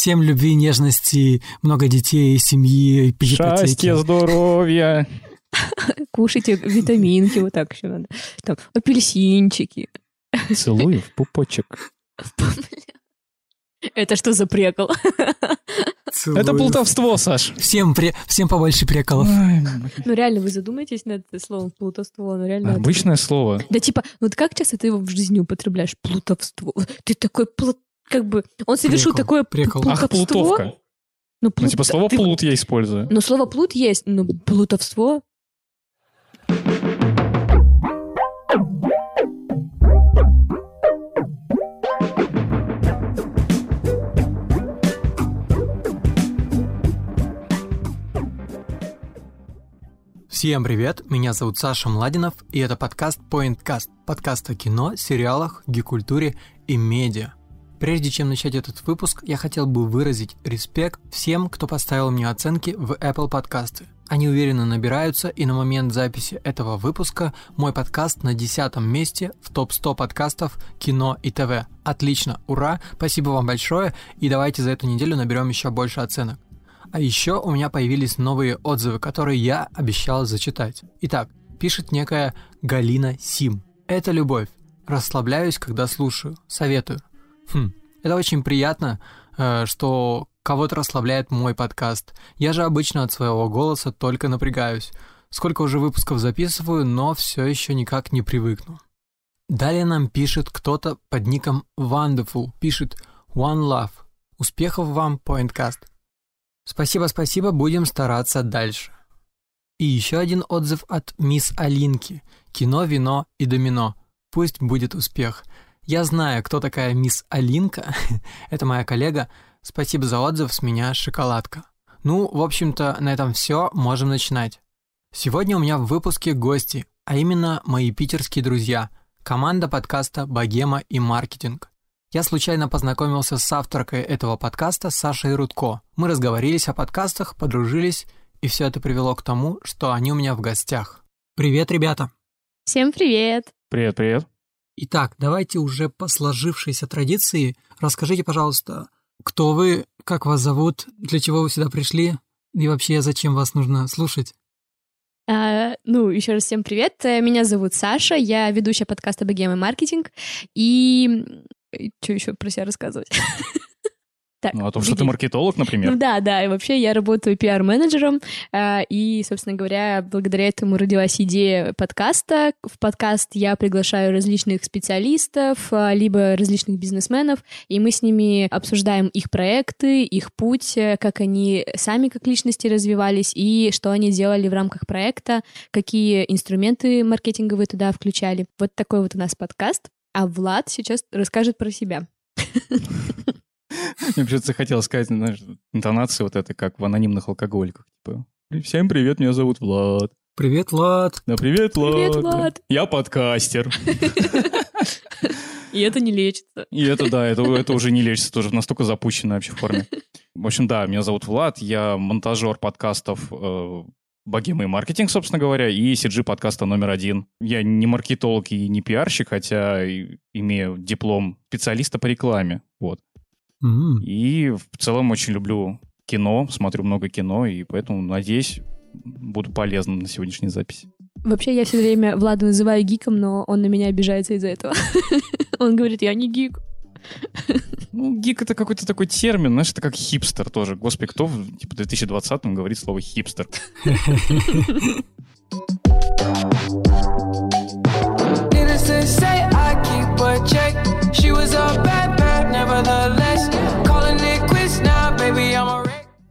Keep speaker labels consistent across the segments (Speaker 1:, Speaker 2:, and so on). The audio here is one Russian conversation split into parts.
Speaker 1: Всем любви, нежности, много детей, семьи,
Speaker 2: Счастья,
Speaker 1: ипотеки.
Speaker 2: здоровья.
Speaker 3: Кушайте витаминки, вот так еще надо. Там, апельсинчики.
Speaker 2: Целую в пупочек.
Speaker 3: Это что за прикол?
Speaker 1: Целую.
Speaker 2: Это плутовство, Саш.
Speaker 1: Всем, пре- всем побольше приколов.
Speaker 2: Ой,
Speaker 3: Ну реально, вы задумаетесь над словом плутовство? Ну реально. это-
Speaker 2: Обычное слово.
Speaker 3: Да типа, вот как часто ты его в жизни употребляешь? Плутовство. Ты такой плут... Как бы, он совершил
Speaker 1: Прикол,
Speaker 3: такое
Speaker 1: прикол.
Speaker 3: плутовство.
Speaker 2: Ах, плутовка.
Speaker 3: Ну,
Speaker 2: Ну,
Speaker 3: плут-
Speaker 2: типа слово
Speaker 3: ты-
Speaker 2: плут я использую.
Speaker 3: Ну, слово плут есть, но плутовство...
Speaker 1: Всем привет, меня зовут Саша Младинов, и это подкаст PointCast, подкаст о кино, сериалах, гикультуре и медиа. Прежде чем начать этот выпуск, я хотел бы выразить респект всем, кто поставил мне оценки в Apple подкасты. Они уверенно набираются, и на момент записи этого выпуска мой подкаст на десятом месте в топ-100 подкастов кино и ТВ. Отлично, ура, спасибо вам большое, и давайте за эту неделю наберем еще больше оценок. А еще у меня появились новые отзывы, которые я обещал зачитать. Итак, пишет некая Галина Сим. Это любовь. Расслабляюсь, когда слушаю. Советую. Хм, это очень приятно, э, что кого-то расслабляет мой подкаст. Я же обычно от своего голоса только напрягаюсь. Сколько уже выпусков записываю, но все еще никак не привыкну. Далее нам пишет кто-то под ником Wonderful. Пишет One Love. Успехов вам, PointCast. Спасибо, спасибо, будем стараться дальше. И еще один отзыв от мисс Алинки. Кино, вино и домино. Пусть будет успех. Я знаю, кто такая мисс Алинка. Это моя коллега. Спасибо за отзыв, с меня шоколадка. Ну, в общем-то, на этом все, можем начинать. Сегодня у меня в выпуске гости, а именно мои питерские друзья, команда подкаста «Богема и маркетинг». Я случайно познакомился с авторкой этого подкаста Сашей Рудко. Мы разговорились о подкастах, подружились, и все это привело к тому, что они у меня в гостях. Привет, ребята!
Speaker 3: Всем привет!
Speaker 2: Привет, привет.
Speaker 1: Итак, давайте уже по сложившейся традиции расскажите, пожалуйста, кто вы, как вас зовут, для чего вы сюда пришли, и вообще зачем вас нужно слушать.
Speaker 3: А, ну, еще раз всем привет. Э, Меня зовут Саша, я ведущая подкаста «Богема и маркетинг». И что еще про себя рассказывать? Так,
Speaker 2: Ну, о том, что ты маркетолог, например.
Speaker 3: Ну да, да, и вообще я работаю пиар-менеджером, а, и, собственно говоря, благодаря этому родилась идея подкаста. В подкаст я приглашаю различных специалистов, а, либо различных бизнесменов, и мы с ними обсуждаем их проекты, их путь, э, как они сами как личности развивались, и что они делали в рамках проекта, какие инструменты маркетинговые туда включали. Вот такой вот у нас подкаст. А Влад сейчас расскажет про себя.
Speaker 2: Мне почему-то хотелось сказать, знаешь, интонации вот это, как в анонимных алкоголиках. Типа, всем привет, меня зовут Влад.
Speaker 1: Привет, Влад!
Speaker 2: Да, привет, Влад.
Speaker 3: Привет, Влад.
Speaker 2: Я подкастер.
Speaker 3: И это не лечится.
Speaker 2: И это, да, это, это уже не лечится, тоже настолько запущенная вообще форме. В общем, да, меня зовут Влад, я монтажер подкастов э, Богема и маркетинг, собственно говоря, и CG подкаста номер один. Я не маркетолог и не пиарщик, хотя имею диплом специалиста по рекламе. Вот.
Speaker 1: М,
Speaker 2: И в целом очень люблю кино, смотрю много кино, и поэтому, надеюсь, буду полезным на сегодняшней записи.
Speaker 3: Вообще, я все время Влада называю гиком, но он на меня обижается из-за этого. Он говорит, я не гик.
Speaker 2: Ну, гик — это какой-то такой термин, знаешь, это как хипстер тоже. Господи, кто в типа, 2020-м говорит слово хипстер?
Speaker 4: Needless to say, I keep a check. She was a bad bad, nevertheless.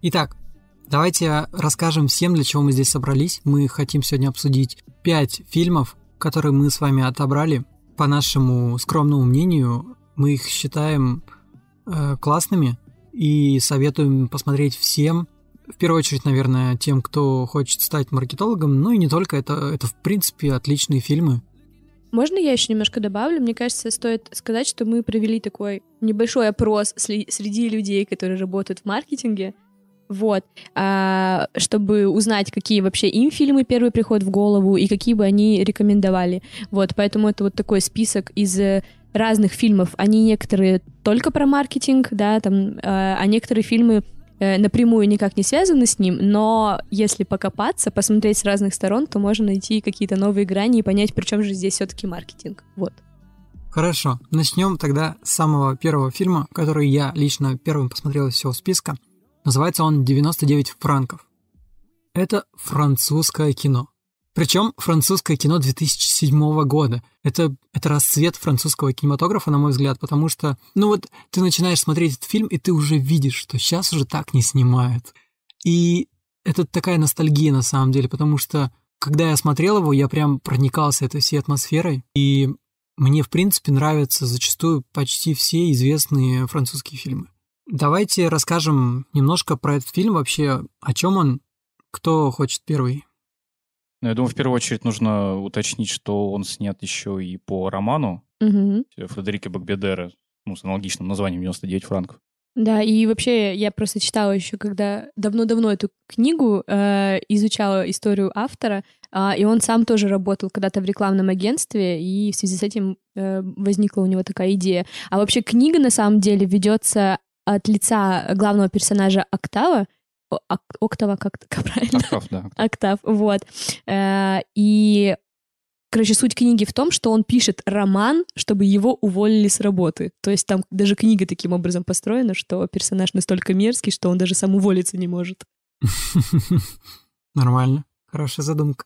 Speaker 1: Итак, давайте расскажем всем, для чего мы здесь собрались. Мы хотим сегодня обсудить пять фильмов, которые мы с вами отобрали. По нашему скромному мнению, мы их считаем э, классными и советуем посмотреть всем. В первую очередь, наверное, тем, кто хочет стать маркетологом, ну и не только, это, это в принципе отличные фильмы.
Speaker 3: Можно я еще немножко добавлю? Мне кажется, стоит сказать, что мы провели такой небольшой опрос среди людей, которые работают в маркетинге. Вот. А, чтобы узнать, какие вообще им фильмы первые приходят в голову и какие бы они рекомендовали. Вот. Поэтому это вот такой список из э, разных фильмов, они некоторые только про маркетинг, да, там, э, а некоторые фильмы э, напрямую никак не связаны с ним, но если покопаться, посмотреть с разных сторон, то можно найти какие-то новые грани и понять, при чем же здесь все-таки маркетинг. Вот.
Speaker 1: Хорошо, начнем тогда с самого первого фильма, который я лично первым посмотрел из всего списка. Называется он «99 франков». Это французское кино. Причем французское кино 2007 года. Это, это расцвет французского кинематографа, на мой взгляд, потому что, ну вот, ты начинаешь смотреть этот фильм, и ты уже видишь, что сейчас уже так не снимают. И это такая ностальгия на самом деле, потому что когда я смотрел его, я прям проникался этой всей атмосферой, и мне, в принципе, нравятся зачастую почти все известные французские фильмы. Давайте расскажем немножко про этот фильм вообще, о чем он, кто хочет первый.
Speaker 2: Ну, я думаю, в первую очередь нужно уточнить, что он снят еще и по роману
Speaker 3: Мгм.
Speaker 2: Фредерика Бакбедера, ну, с аналогичным названием «99 франков».
Speaker 3: Да, и вообще я просто читала еще, когда давно-давно эту книгу э, изучала историю автора, а, и он сам тоже работал когда-то в рекламном агентстве, и в связи с этим э, возникла у него такая идея. А вообще книга на самом деле ведется от лица главного персонажа Октава, Ок- Октава, как, как правильно?
Speaker 2: Октав, да.
Speaker 3: Октав, вот. Э, И, короче, суть книги в том, что он пишет роман, чтобы его уволили с работы. То есть там даже книга таким образом построена, что персонаж настолько мерзкий, что он даже сам уволиться не может.
Speaker 1: Нормально. Хорошая задумка.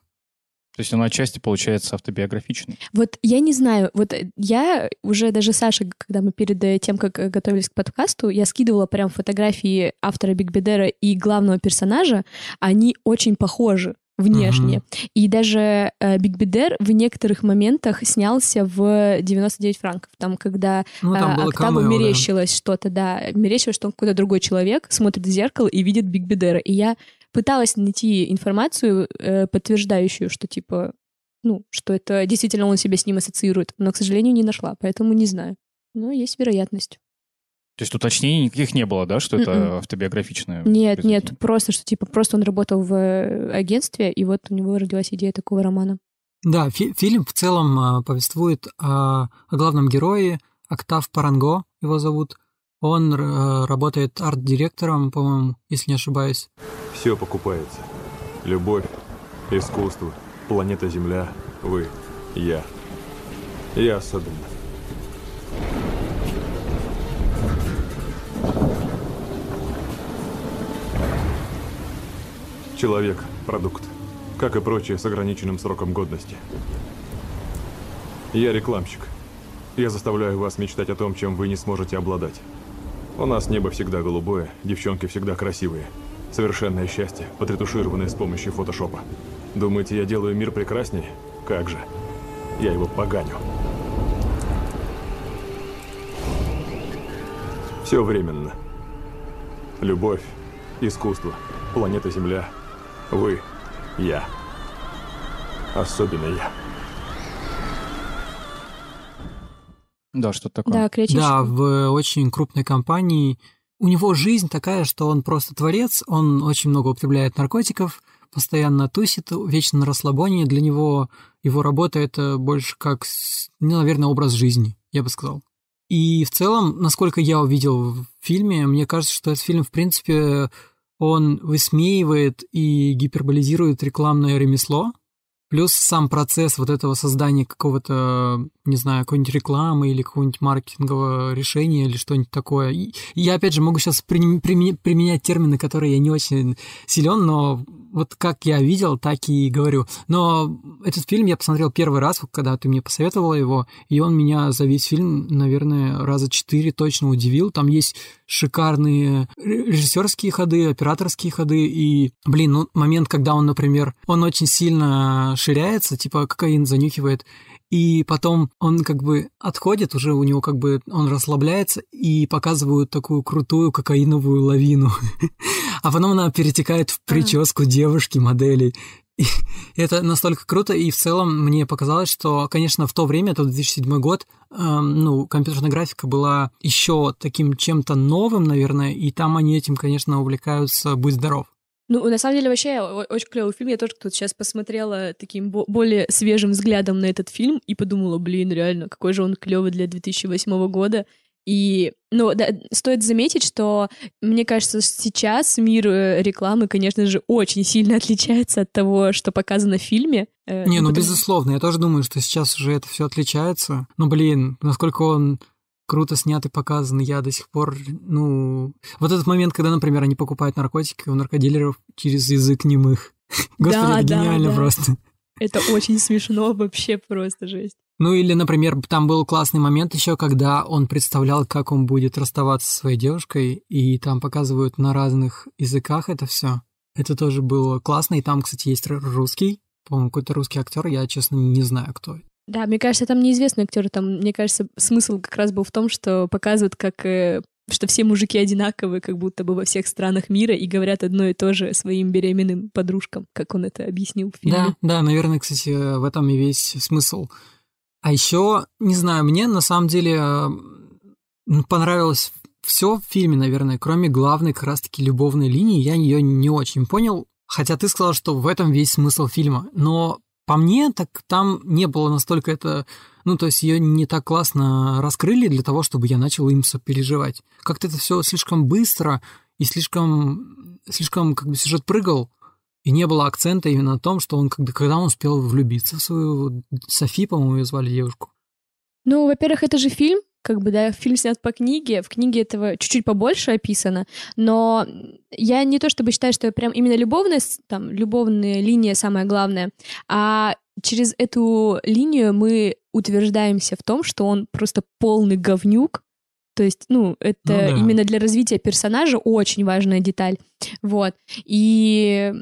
Speaker 2: То есть он отчасти получается автобиографичный.
Speaker 3: Вот я не знаю, вот э, я уже даже Саша, когда мы перед э, тем, как э, готовились к подкасту, я скидывала прям фотографии автора Бегбедера и главного персонажа, они очень похожи внешне. И даже э, Бегбедер в некоторых моментах снялся в 99 франков. Там, когда
Speaker 1: Ну, там
Speaker 3: Октаву
Speaker 1: камео, да.
Speaker 3: мерещилось что-то, да, мерещилось, что он какой-то другой человек, смотрит в зеркало и видит Бегбедера. И я пыталась найти информацию, э, подтверждающую, что типа, ну, что это действительно он себя с ним ассоциирует, но, к сожалению, не нашла, поэтому не знаю. Но есть вероятность.
Speaker 2: То есть уточнений никаких не было, да, что это
Speaker 3: Мгм.
Speaker 2: автобиографичное?
Speaker 3: Нет,
Speaker 2: произведение?
Speaker 3: нет, просто, что типа, просто он работал в э, агентстве, и вот у него родилась идея такого романа.
Speaker 1: Да, фи- фильм в целом а, повествует о, о главном герое, Октав Паранго его зовут. Он э, работает арт-директором, по-моему, если не ошибаюсь.
Speaker 5: Все покупается. Любовь, искусство, планета Земля, вы, я. Я особенно. Человек – продукт, как и прочее с ограниченным сроком годности. Я рекламщик. Я заставляю вас мечтать о том, чем вы не сможете обладать. У нас небо всегда голубое, девчонки всегда красивые. Совершенное счастье, подретушированное с помощью фотошопа. Думаете, я делаю мир прекраснее? Как же. Я его поганю. Все временно. Любовь, искусство, планета Земля, вы, я. Особенно я.
Speaker 2: Да, что-то такое.
Speaker 3: Да, креативщик.
Speaker 1: Да, в очень крупной компании. У него жизнь такая, что он просто творец, он очень много употребляет наркотиков, постоянно тусит, вечно на расслабоне. Для него его работа — это больше как, ну, наверное, образ жизни, я бы сказал. И в целом, насколько я увидел в фильме, мне кажется, что этот фильм, в принципе, он высмеивает и гиперболизирует рекламное ремесло, плюс сам процесс вот этого создания какого-то, не знаю, какой-нибудь рекламы или какого-нибудь маркетингового решения или что-нибудь такое. И я, опять же, могу сейчас применять термины, которые я не очень силен, но вот как я видел, так и говорю. Но этот фильм я посмотрел первый раз, когда ты мне посоветовала его, и он меня за весь фильм, наверное, раза четыре точно удивил. Там есть шикарные режиссерские ходы, операторские ходы, и, блин, ну, момент, когда он, например, он очень сильно ширяется, типа кокаин занюхивает, и потом он как бы отходит, уже у него как бы он расслабляется, и показывают такую крутую кокаиновую лавину. А потом она перетекает в прическу девушки, модели. И это настолько круто, и в целом мне показалось, что, конечно, в то время, это 2007 год, эм, ну, компьютерная графика была еще таким чем-то новым, наверное, и там они этим, конечно, увлекаются «Будь здоров».
Speaker 3: Ну, на самом деле, вообще, очень клевый фильм. Я тоже тут сейчас посмотрела таким бо- более свежим взглядом на этот фильм и подумала, блин, реально, какой же он клевый для 2008 года. И, ну, да, стоит заметить, что, мне кажется, сейчас мир э, рекламы, конечно же, очень сильно отличается от того, что показано в фильме. Э,
Speaker 1: Не, ну
Speaker 3: потому-
Speaker 1: безусловно, я тоже думаю, что сейчас уже это все отличается. Но, блин, насколько он круто снят и показан, я до сих пор, ну... Вот этот момент, когда, например, они покупают наркотики у наркодилеров через язык немых. Господи,
Speaker 3: Да,
Speaker 1: это
Speaker 3: да,
Speaker 1: гениально
Speaker 3: да.
Speaker 1: просто.
Speaker 3: Это очень смешно, вообще просто жесть.
Speaker 1: Ну или, например, там был классный момент еще, когда он представлял, как он будет расставаться со своей девушкой, и там показывают на разных языках это все. Это тоже было классно, и там, кстати, есть русский, по-моему, какой-то русский актер, я, честно, не знаю, кто.
Speaker 3: Да, мне кажется, там неизвестный актер, там, мне кажется, смысл как раз был в том, что показывают, как э, что все мужики одинаковые, как будто бы во всех странах мира, и говорят одно и то же своим беременным подружкам, как он это объяснил в фильме.
Speaker 1: Да, да, наверное, кстати, в этом и весь смысл. А еще, не знаю, мне на самом деле понравилось все в фильме, наверное, кроме главной как раз-таки любовной линии, я ее не очень понял. Хотя ты сказал, что в этом весь смысл фильма. Но по мне, так там не было настолько это... Ну, то есть ее не так классно раскрыли для того, чтобы я начал им сопереживать. Как-то это все слишком быстро и слишком, слишком как бы сюжет прыгал, и не было акцента именно на том, что он, когда, когда он успел влюбиться в свою Софи, по-моему, ее звали девушку.
Speaker 3: Ну, во-первых, это же фильм, как бы, да, фильм снят по книге, в книге этого чуть-чуть побольше описано, но я не то чтобы считаю, что прям именно любовная, там, любовная линия самая главная, а через эту линию мы утверждаемся в том, что он просто полный говнюк, то есть, ну, это
Speaker 1: Ну да.
Speaker 3: именно для развития персонажа очень важная деталь, вот, и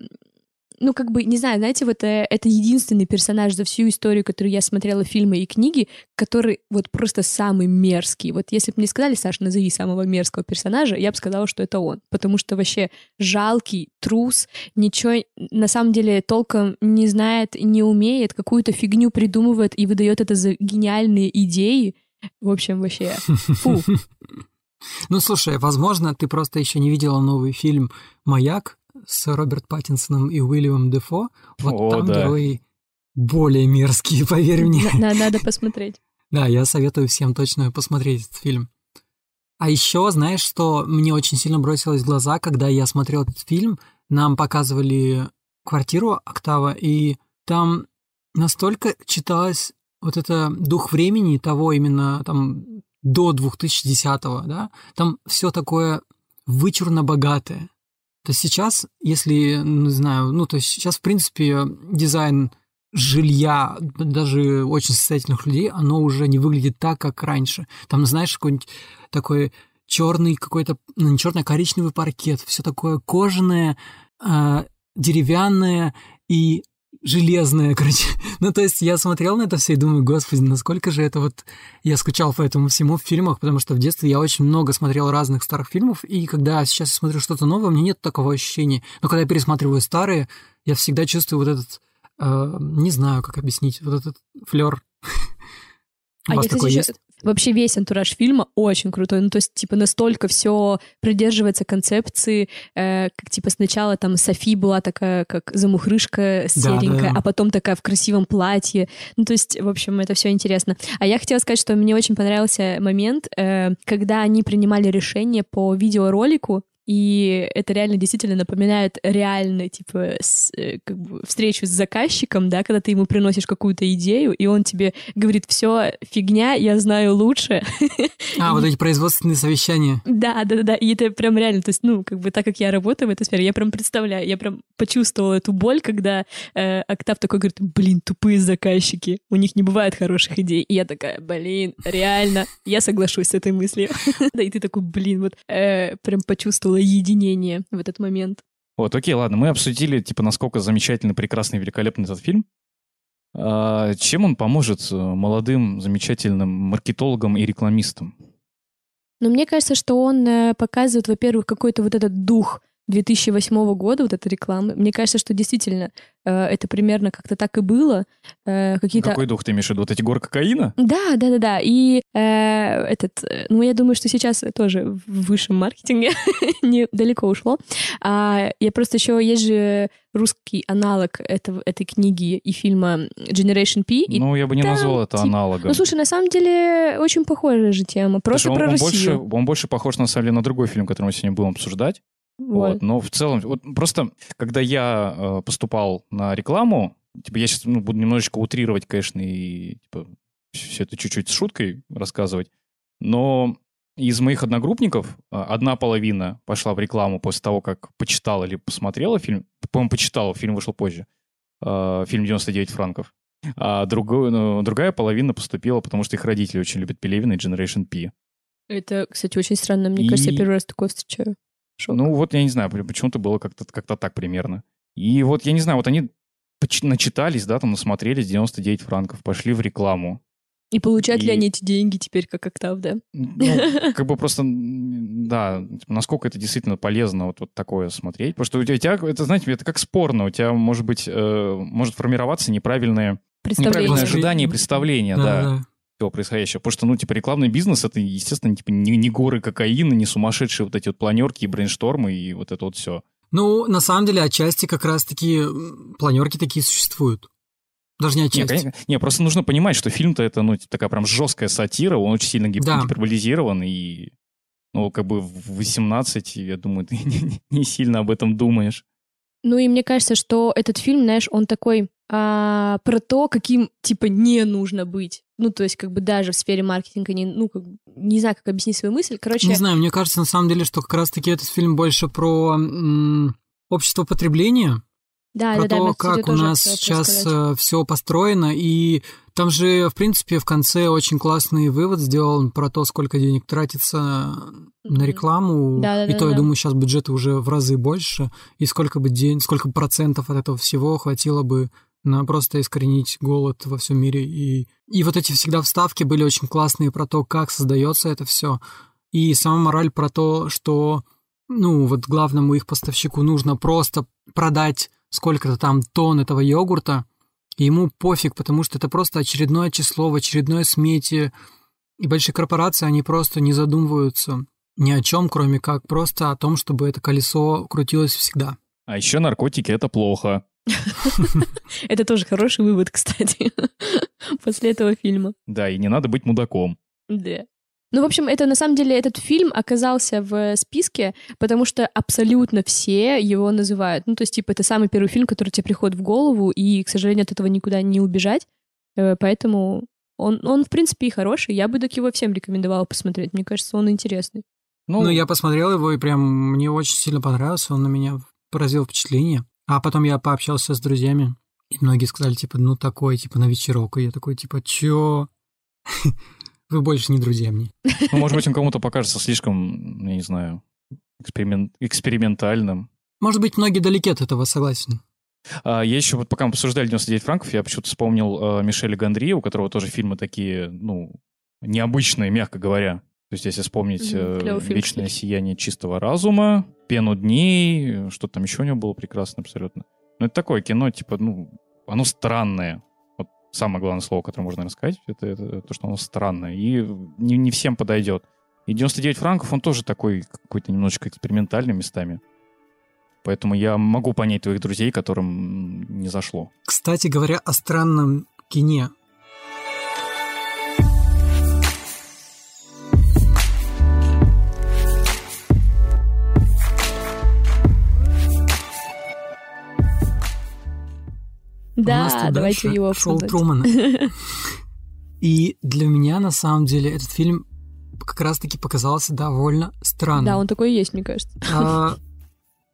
Speaker 3: ну, как бы, не знаю, знаете, вот э, это единственный персонаж за всю историю, которую я смотрела фильмы и книги, который вот просто самый мерзкий. Вот если бы мне сказали, Саша, назови самого мерзкого персонажа, я бы сказала, что это он. Потому что вообще жалкий, трус, ничего на самом деле толком не знает, не умеет, какую-то фигню придумывает и выдает это за гениальные идеи. В общем, вообще, фу.
Speaker 1: Ну, слушай, возможно, ты просто еще не видела новый фильм «Маяк» с Роберт Паттинсоном и Уильямом Дефо. Вот
Speaker 2: О,
Speaker 1: там
Speaker 2: да.
Speaker 1: герои более мерзкие, поверь мне.
Speaker 3: На- на- Надо посмотреть.
Speaker 1: Да, я советую всем точно посмотреть этот фильм. А еще, знаешь, что мне очень сильно бросилось в глаза, когда я смотрел этот фильм, нам показывали квартиру Октава, и там настолько читалось вот это дух времени того именно там до 2010-го, да, там все такое вычурно богатое. То сейчас, если, не знаю, ну, то сейчас, в принципе, дизайн жилья даже очень состоятельных людей, оно уже не выглядит так, как раньше. Там, знаешь, какой-нибудь такой черный какой-то, ну, не черный, а коричневый паркет, все такое кожаное, а, деревянное и железное, короче. Ну, то есть я смотрел на это все и думаю, господи, насколько же это вот... Я скучал по этому всему в фильмах, потому что в детстве я очень много смотрел разных старых фильмов, и когда сейчас я смотрю что-то новое, у меня нет такого ощущения. Но когда я пересматриваю старые, я всегда чувствую вот этот... э, не знаю, как объяснить, вот этот флер. У
Speaker 3: А
Speaker 1: вас
Speaker 3: я, кстати,
Speaker 1: есть?
Speaker 3: Вообще весь антураж фильма очень крутой. Ну, то есть, типа, настолько все придерживается концепции, э, как, типа, сначала там Софи была такая, как замухрышка
Speaker 1: Да,
Speaker 3: серенькая,
Speaker 1: да.
Speaker 3: а потом такая в красивом платье. Ну, то есть, в общем, это все интересно. А я хотела сказать, что мне очень понравился момент, э, когда они принимали решение по видеоролику, и это реально действительно напоминает реально, типа, с- э, как бы встречу с заказчиком, да, когда ты ему приносишь какую-то идею, и он тебе говорит, все, фигня, я знаю лучше.
Speaker 1: А, вот эти производственные совещания.
Speaker 3: Да, да, да, да, и это прям реально, то есть, ну, как бы так как я работаю в этой сфере, я прям представляю, я прям почувствовала эту боль, когда э, Октав такой говорит, блин, тупые заказчики, у них не бывает хороших идей. И я такая, блин, реально, я соглашусь с этой мыслью. Да, и ты такой, блин, вот э, прям почувствовала единение в этот момент.
Speaker 2: Вот, окей, ладно, мы обсудили, типа, насколько замечательный, прекрасный, великолепный этот фильм. А, чем он поможет э, молодым, замечательным маркетологам и рекламистам?
Speaker 3: Но мне кажется, что он э, показывает, во-первых, какой-то вот этот дух 2008 года, вот эта реклама. Мне кажется, что действительно э, это примерно как-то так и было. Э, какие-то...
Speaker 2: Какой дух ты имеешь в виду? Вот эти горы кокаина?
Speaker 3: Да, да, да, да. И э, этот, э, ну, я думаю, что сейчас тоже в высшем маркетинге недалеко ушло. А, я просто еще есть же русский аналог этого, этой книги и фильма Generation P. И
Speaker 2: ну, я бы не
Speaker 3: там,
Speaker 2: назвал это
Speaker 3: типа,
Speaker 2: аналогом.
Speaker 3: Ну, слушай, на самом деле очень похожая же тема. Просто
Speaker 2: он,
Speaker 3: про
Speaker 2: он
Speaker 3: Россию.
Speaker 2: Больше, он больше похож, на самом деле, на другой фильм, который мы сегодня будем обсуждать.
Speaker 3: Вот.
Speaker 2: Вот. Но в целом, вот просто, когда я э, поступал на рекламу, типа, я сейчас ну, буду немножечко утрировать, конечно, и типа, все это чуть-чуть с шуткой рассказывать, но из моих одногруппников э, одна половина пошла в рекламу после того, как почитала или посмотрела фильм, по-моему, почитала, фильм вышел позже, э, фильм «99 франков», а другую, ну, другая половина поступила, потому что их родители очень любят Пелевина и Generation P.
Speaker 3: Это, кстати, очень странно. Мне
Speaker 2: И-
Speaker 3: кажется, я первый раз такое встречаю. Шок.
Speaker 2: Ну, вот я не знаю, почему-то было как-то как так примерно. И вот, я не знаю, вот они начитались, да, там насмотрелись 99 франков, пошли в рекламу.
Speaker 3: И получают ли
Speaker 2: и-
Speaker 3: они эти деньги теперь, как Октав, да?
Speaker 2: Ну, как бы просто, да, типа, насколько это действительно полезно вот, вот такое смотреть. Потому что у тебя, это, знаете, это как спорно. У тебя, может быть, э, может формироваться неправильное, неправильное ожидание и представление, да, всего происходящего. Потому что, ну, типа, рекламный бизнес — это, естественно, типа, не, не горы кокаина, не сумасшедшие вот эти вот планерки и брейнштормы и вот это вот все.
Speaker 1: Ну, на самом деле, отчасти как раз-таки планерки такие существуют. Даже не
Speaker 2: Не,
Speaker 1: отчасти.
Speaker 2: конечно, не, просто нужно понимать, что фильм-то это, ну, такая прям жесткая сатира, он очень сильно гип-
Speaker 1: Да.
Speaker 2: гиперболизирован, и, ну, как бы в 18, я думаю, ты не, не сильно об этом думаешь.
Speaker 3: Ну и мне кажется, что этот фильм, знаешь, он такой а, про то, каким, типа, не нужно быть. Ну, то есть, как бы даже в сфере маркетинга, не, ну, как, не знаю, как объяснить свою мысль. Короче,
Speaker 1: Не знаю, мне кажется, на самом деле, что как раз-таки этот фильм больше про м, общество потребления,
Speaker 3: да,
Speaker 1: про
Speaker 3: да, да,
Speaker 1: то,
Speaker 3: кстати,
Speaker 1: как у нас сейчас
Speaker 3: сказать.
Speaker 1: все построено. И там же, в принципе, в конце очень классный вывод сделан про то, сколько денег тратится на
Speaker 3: Мгм.
Speaker 1: рекламу.
Speaker 3: Да-да-да-да.
Speaker 1: и то, я думаю, сейчас бюджеты уже в разы больше. И сколько бы день, сколько процентов от этого всего хватило бы на просто искоренить голод во всем мире. И, и вот эти всегда вставки были очень классные про то, как создается это все. И сама мораль про то, что ну, вот главному их поставщику нужно просто продать сколько-то там тонн этого йогурта, и ему пофиг, потому что это просто очередное число в очередной смете. И большие корпорации, они просто не задумываются ни о чем, кроме как просто о том, чтобы это колесо крутилось всегда.
Speaker 2: А еще наркотики — это плохо.
Speaker 3: Это тоже хороший вывод, кстати, после этого фильма.
Speaker 2: Да, и не надо быть мудаком.
Speaker 3: Да. Ну, в общем, это на самом деле этот фильм оказался в списке, потому что абсолютно все его называют. Ну, то есть, типа, это самый первый фильм, который тебе приходит в голову, и, к сожалению, от этого никуда не убежать. Э, Поэтому он, он в принципе, и хороший. Я бы так его всем рекомендовала посмотреть. Мне кажется, он интересный.
Speaker 2: Ну,
Speaker 1: Ну, я посмотрел его, и прям мне очень сильно понравился, он на меня произвел впечатление. А потом я пообщался с друзьями, и многие сказали, типа, ну, такой, типа, на вечерок. И я такой, типа, чё? Вы больше не друзья мне.
Speaker 2: ну, может быть, он кому-то покажется слишком, я не знаю, эксперимент, экспериментальным.
Speaker 1: Может быть, многие далеки от этого, согласен.
Speaker 2: А, я еще, вот пока мы обсуждали 99 франков, я почему-то вспомнил э, Мишеля Гондри, у которого тоже фильмы такие, ну, необычные, мягко говоря. То есть, если вспомнить
Speaker 3: фильм,
Speaker 2: «Вечное сияние чистого разума», «Пену дней», что там еще у него было прекрасно абсолютно. Ну, это такое кино, типа, ну, оно странное. Вот самое главное слово, которое можно рассказать, это, это то, что оно странное. И не, не всем подойдет. И 99 франков, он тоже такой какой-то немножечко экспериментальный местами. Поэтому я могу понять твоих друзей, которым не зашло.
Speaker 1: Кстати говоря, о странном кине. У нас
Speaker 3: Да,
Speaker 1: тут
Speaker 3: давайте
Speaker 1: дальше
Speaker 3: его
Speaker 1: шоу. Трумана. И для меня, на самом деле, этот фильм как раз-таки показался довольно странным.
Speaker 3: Да, он такой и есть, мне кажется.
Speaker 1: А,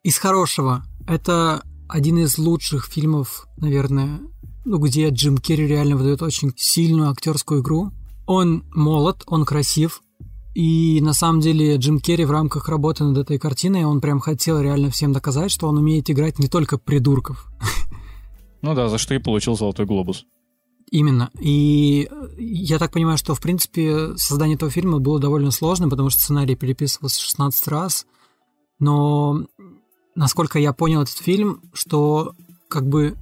Speaker 1: из хорошего. Это один из лучших фильмов, наверное, ну, где Джим Керри реально выдает очень сильную актерскую игру. Он молод, он красив. И на самом деле Джим Керри в рамках работы над этой картиной, он прям хотел реально всем доказать, что он умеет играть не только придурков.
Speaker 2: Ну да, за что и получил «Золотой глобус».
Speaker 1: Именно. И я так понимаю, что, в принципе, создание этого фильма было довольно сложно, потому что сценарий переписывался 16 раз. Но насколько я понял этот фильм, что как бы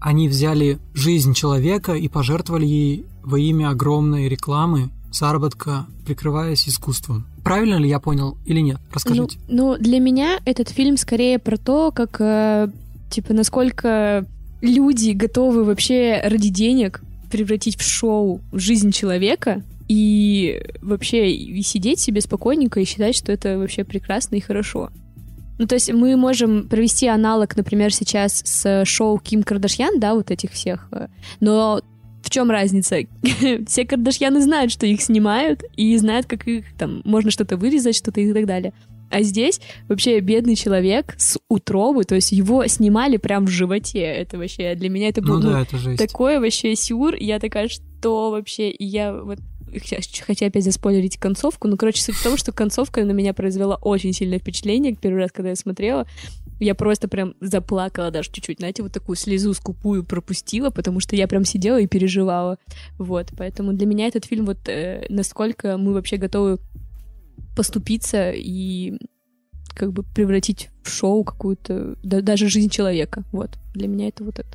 Speaker 1: они взяли жизнь человека и пожертвовали ей во имя огромной рекламы, заработка, прикрываясь искусством. Правильно ли я понял или нет? Расскажите.
Speaker 3: Ну, ну для меня этот фильм скорее про то, как, э, типа, насколько люди готовы вообще ради денег превратить в шоу жизнь человека и вообще и сидеть себе спокойненько и считать, что это вообще прекрасно и хорошо. Ну, то есть мы можем провести аналог, например, сейчас с шоу Ким Кардашьян, да, вот этих всех. э, Но в чем разница? Все Кардашьяны знают, что их снимают, и знают, как их там можно что-то вырезать, что-то и так далее. А здесь вообще бедный человек с утробы, то есть его снимали прям в животе. Это вообще для меня это
Speaker 1: Ну
Speaker 3: было
Speaker 1: да, это жесть.
Speaker 3: такое вообще сюр. Я такая, что вообще? И я вот хотя опять заспойлерить концовку, но, короче, суть в том, что концовка на меня произвела очень сильное впечатление первый раз, когда я смотрела. Я просто прям заплакала даже чуть-чуть, знаете, вот такую слезу скупую пропустила, потому что я прям сидела и переживала. Вот, поэтому для меня этот фильм вот э, насколько мы вообще готовы поступиться и как бы превратить в шоу какую-то, да- даже жизнь человека. Вот, для меня это вот это.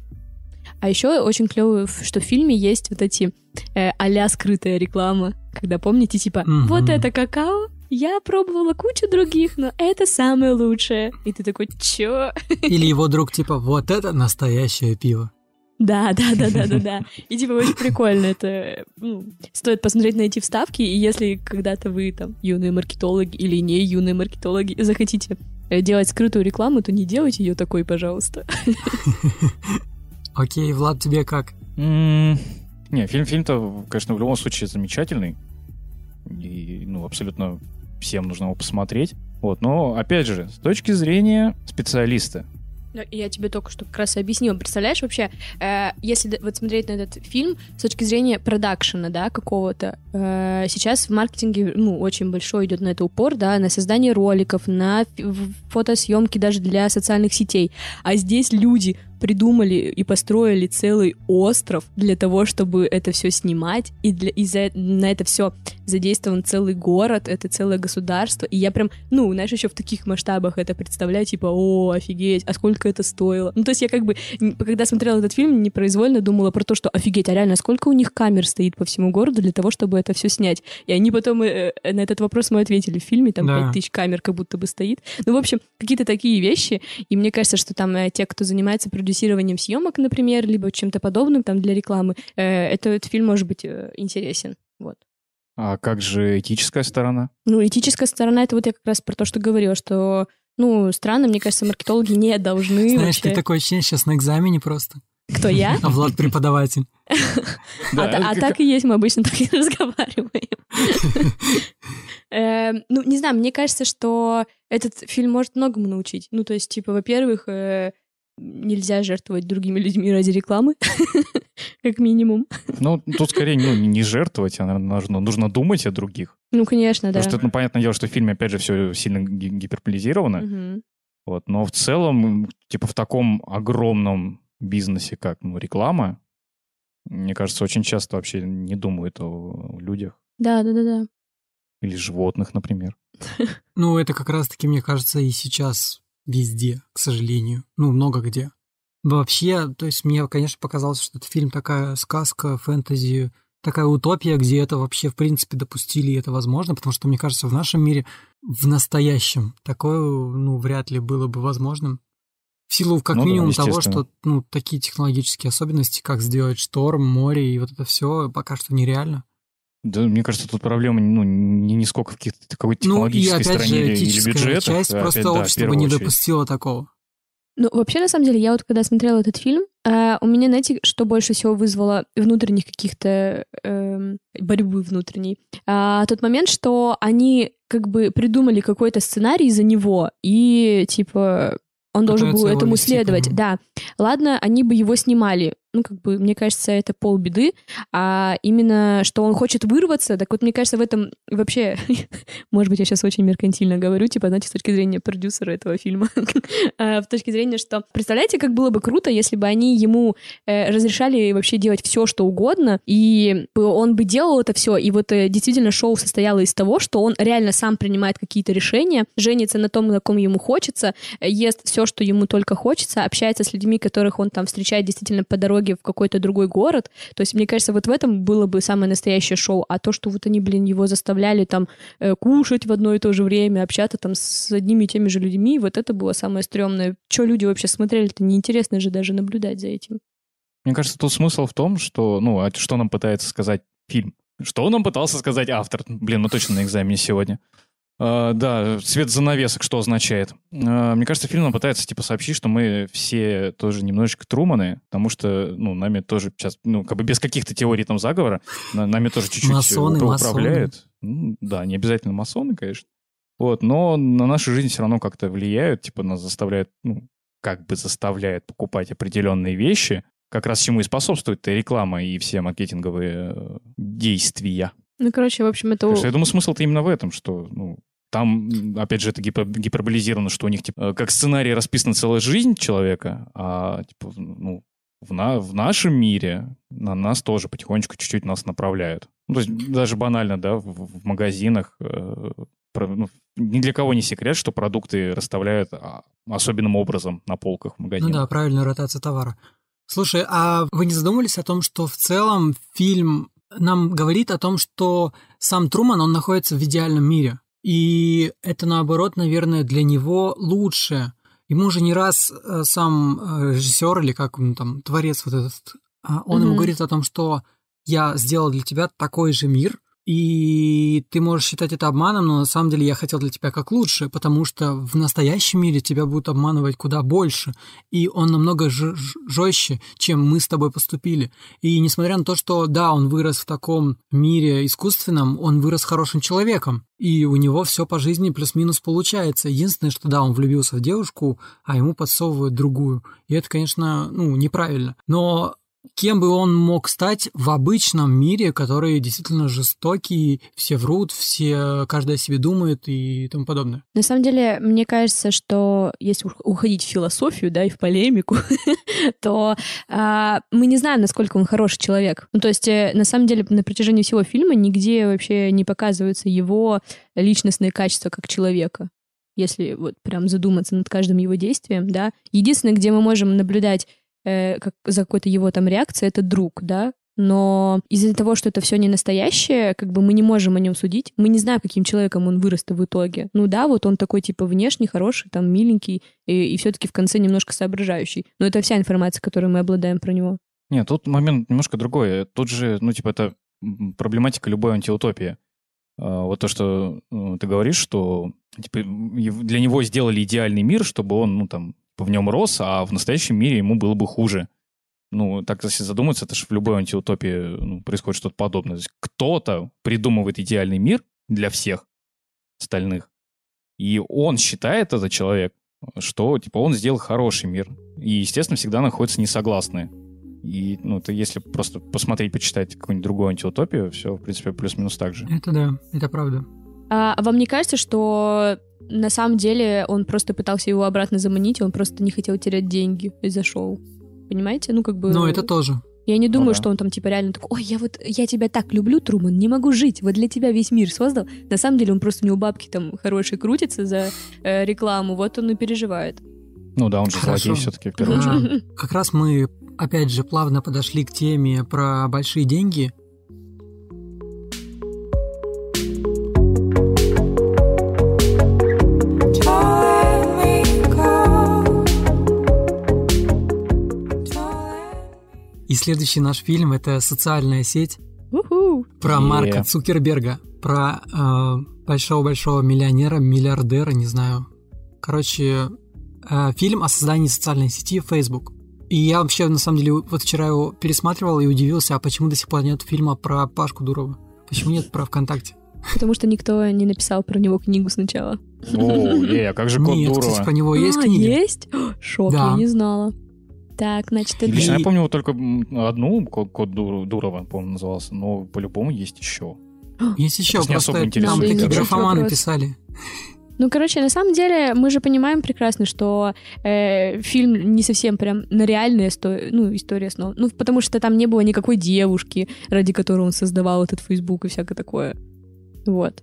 Speaker 3: А еще очень клево, что в фильме есть вот эти э, а скрытая реклама, когда помните, типа,
Speaker 1: Мгм.
Speaker 3: вот это какао, я пробовала кучу других, но это самое лучшее. И ты такой, чё?
Speaker 1: Или его друг типа, вот это настоящее пиво.
Speaker 3: Да, да, да, да, да, да. И типа очень прикольно это. ну, стоит посмотреть на эти вставки, и если когда-то вы там юные маркетологи или не юные маркетологи захотите э, делать скрытую рекламу, то не делайте ее такой, пожалуйста.
Speaker 1: Окей, Влад, тебе как?
Speaker 2: М, Не, фильм, фильм-то, конечно, в любом случае замечательный. И, ну, абсолютно всем нужно его посмотреть. Вот, но, опять же, с точки зрения специалиста,
Speaker 3: Я тебе только что как раз объяснила. Представляешь, вообще, э, если вот смотреть на этот фильм с точки зрения продакшена, да, какого-то, э, сейчас в маркетинге, ну, очень большой идет на это упор, да, на создание роликов, на фотосъемки даже для социальных сетей. А здесь люди придумали и построили целый остров для того, чтобы это все снимать, и, для, и за, на это все задействован целый город, это целое государство, и я прям, ну, знаешь, еще в таких масштабах это представляю, типа, о, офигеть, а сколько это стоило? Ну, то есть я как бы, когда смотрела этот фильм, непроизвольно думала про то, что офигеть, а реально, сколько у них камер стоит по всему городу для того, чтобы это все снять? И они потом э, э, на этот вопрос мы ответили в фильме, там
Speaker 1: Да.
Speaker 3: 5000 камер как будто бы стоит. Ну, в общем, какие-то такие вещи, и мне кажется, что там э, те, кто занимается продюсированием съемок, например, либо чем-то подобным там для рекламы, э, это, этот фильм может быть э, интересен. Вот.
Speaker 2: а как же этическая сторона?
Speaker 3: Ну, этическая сторона, это вот я как раз про то, что говорила, что, ну, странно, мне кажется, маркетологи не должны
Speaker 1: Знаешь,
Speaker 3: вообще...
Speaker 1: ты такое ощущение сейчас на экзамене просто.
Speaker 3: Кто я?
Speaker 1: А Влад преподаватель.
Speaker 3: А, а так и есть, мы обычно так и разговариваем. Эм, Ну, не знаю, мне кажется, что этот фильм может многому научить. Ну, то есть, типа, во-первых, э, нельзя жертвовать другими людьми ради рекламы, как минимум.
Speaker 2: Ну, тут скорее ну, не жертвовать, а наверное, нужно, нужно думать о других.
Speaker 3: Ну, конечно, да.
Speaker 2: Потому что, ну, понятное дело, что в фильме, опять же, все сильно ги- гиперполизировано.
Speaker 3: Мгм.
Speaker 2: Вот, но в целом, типа в таком огромном бизнесе, как ну, реклама, мне кажется, очень часто вообще не думают о людях
Speaker 3: Да, да, да, да.
Speaker 2: или животных, например.
Speaker 1: Ну, это как раз-таки, мне кажется, и сейчас везде, к сожалению. Ну, много где. Вообще, то есть мне, конечно, показалось, что этот фильм такая сказка, фэнтези, такая утопия, где это вообще, в принципе, допустили, и это возможно, потому что, мне кажется, в нашем мире, в настоящем, такое, ну, вряд ли было бы возможным. В силу, как
Speaker 2: Ну да,
Speaker 1: минимум, того,
Speaker 2: естественно.
Speaker 1: что, ну, такие технологические особенности, как сделать шторм, море и вот это все, пока что нереально.
Speaker 2: Да, мне кажется, тут проблема ну, не, не сколько в каких-то какой-то
Speaker 1: Ну, и
Speaker 2: технологической
Speaker 1: опять
Speaker 2: стороне
Speaker 1: же,
Speaker 2: или- бюджетах.
Speaker 1: часть,
Speaker 2: а
Speaker 1: просто
Speaker 2: опять, да, в
Speaker 1: общество не
Speaker 2: очередь.
Speaker 1: допустило такого.
Speaker 3: Ну, вообще, на самом деле, я вот когда смотрела этот фильм, э, у меня, знаете, что больше всего вызвало внутренних каких-то эм, борьбы внутренней? А, тот момент, что они как бы придумали какой-то сценарий за него, и, типа, он должен был этому следовать.
Speaker 1: по-моему.
Speaker 3: Да. Ладно, они бы его снимали, ну, как бы, мне кажется, это полбеды, а именно, что он хочет вырваться, так вот, мне кажется, в этом вообще, может быть, я сейчас очень меркантильно говорю, типа, знаете, с точки зрения продюсера этого фильма, а, в точке зрения, что, представляете, как было бы круто, если бы они ему э, разрешали вообще делать все, что угодно, и он бы делал это все, и вот э, действительно шоу состояло из того, что он реально сам принимает какие-то решения, женится на том, на ком ему хочется, ест все, что ему только хочется, общается с людьми, которых он там встречает действительно по дороге в какой-то другой город. То есть, мне кажется, вот в этом было бы самое настоящее шоу. А то, что вот они, блин, его заставляли там э, кушать в одно и то же время, общаться там с одними и теми же людьми, вот это было самое стрёмное. Что люди вообще смотрели, это неинтересно же даже наблюдать за этим.
Speaker 2: Мне кажется, тут смысл в том, что, ну, а что нам пытается сказать фильм? Что нам пытался сказать автор? Блин, ну точно на экзамене сегодня. Uh, да, цвет занавесок что означает? Uh, мне кажется, фильм нам пытается типа сообщить, что мы все тоже немножечко Труманы, потому что, ну, нами тоже сейчас, ну, как бы без каких-то теорий там заговора, нами тоже чуть-чуть
Speaker 1: масоны,
Speaker 2: управляют. Ну, да, не обязательно масоны, конечно. Вот, но на нашу жизнь все равно как-то влияют, типа нас заставляют, ну, как бы заставляют покупать определенные вещи, как раз чему и способствует реклама и все маркетинговые э, действия.
Speaker 3: Ну, короче, в общем, это...
Speaker 2: я думаю, смысл-то именно в этом, что, ну, там, опять же, это гипер, гиперболизировано, что у них, типа, как сценарий расписана целая жизнь человека, а, типа, ну, в, на, в нашем мире на нас тоже потихонечку чуть-чуть нас направляют. Ну, то есть даже банально, да, в, в магазинах э, про, ну, ни для кого не секрет, что продукты расставляют а, особенным образом на полках в магазине.
Speaker 1: Ну да, правильная ротация товара. Слушай, а вы не задумывались о том, что в целом фильм нам говорит о том, что сам Труман, он находится в идеальном мире. И это, наоборот, наверное, для него лучше. Ему уже не раз э, сам э, режиссер или как он там, творец вот этот, а, он mm-hmm. ему говорит о том, что я сделал для тебя такой же мир, и ты можешь считать это обманом, но на самом деле я хотел для тебя как лучше, потому что в настоящем мире тебя будут обманывать куда больше, и он намного жестче, чем мы с тобой поступили. И несмотря на то, что да, он вырос в таком мире искусственном, он вырос хорошим человеком, и у него все по жизни плюс-минус получается. Единственное, что да, он влюбился в девушку, а ему подсовывают другую. И это, конечно, ну, неправильно. Но кем бы он мог стать в обычном мире, который действительно жестокий, все врут, все, каждый о себе думает и тому подобное.
Speaker 3: На самом деле, мне кажется, что если уходить в философию, да, и в полемику, то а, мы не знаем, насколько он хороший человек. Ну, то есть, э, на самом деле, на протяжении всего фильма нигде вообще не показываются его личностные качества как человека если вот прям задуматься над каждым его действием, да. Единственное, где мы можем наблюдать э, как, за какой-то его там реакцией, это друг, да, но из-за того, что это все не настоящее, как бы мы не можем о нем судить. Мы не знаем, каким человеком он вырос в итоге. Ну да, вот он такой типа внешний, хороший, там миленький и, и все-таки в конце немножко соображающий. Но это вся информация, которой мы обладаем про него.
Speaker 2: Нет, тут момент немножко другой. Тут же, ну типа это проблематика любой антиутопии. А, вот то, что ну, ты говоришь, что типа, для него сделали идеальный мир, чтобы он, ну там, в нем рос, а в настоящем мире ему было бы хуже. Ну, так если задуматься, это же в любой антиутопии ну, происходит что-то подобное. То есть кто-то придумывает идеальный мир для всех остальных, и он считает, этот человек, что, типа, он сделал хороший мир. И, естественно, всегда находятся несогласные. И, ну, это если просто посмотреть, почитать какую-нибудь другую антиутопию, все, в принципе, плюс-минус так же.
Speaker 1: Это да, это правда.
Speaker 3: А вам не кажется, что на самом деле он просто пытался его обратно заманить, и он просто не хотел терять деньги из-за шоу? Понимаете? Ну, как бы...
Speaker 1: Ну, это тоже.
Speaker 3: Я не думаю, ну, да. что он там типа реально такой, ой, я вот, я тебя так люблю, Труман, не могу жить, вот для тебя весь мир создал. На самом деле он просто у него бабки там хорошие крутятся за э, рекламу, вот он и переживает.
Speaker 2: Ну да, он же Хорошо. злодей все-таки в первую очередь.
Speaker 1: Как раз мы, опять же, плавно подошли к теме про большие деньги. И следующий наш фильм это социальная сеть
Speaker 3: У-ху.
Speaker 1: про Марка Цукерберга, про э, большого-большого миллионера, миллиардера, не знаю. Короче, э, фильм о создании социальной сети Facebook. И я вообще, на самом деле, вот вчера его пересматривал и удивился, а почему до сих пор нет фильма про Пашку Дурова? Почему нет про ВКонтакте?
Speaker 3: Потому что никто не написал про него книгу сначала.
Speaker 2: О, е, а как же код
Speaker 1: Нет,
Speaker 2: Дурова?
Speaker 1: кстати, про него есть
Speaker 3: а,
Speaker 1: книги?
Speaker 3: есть? Шок, да. я не знала. Так, значит, это...
Speaker 2: Лично я помню вот только одну, код, код Ду- Дурова, по-моему, назывался, но по-любому есть еще.
Speaker 1: Есть еще,
Speaker 2: Просто не особо интересно,
Speaker 1: такие графоманы писали.
Speaker 3: Ну, короче, на самом деле мы же понимаем прекрасно, что э, фильм не совсем прям на реальной истории, ну, истории основ. Ну, потому что там не было никакой девушки, ради которой он создавал этот Фейсбук и всякое такое. Вот.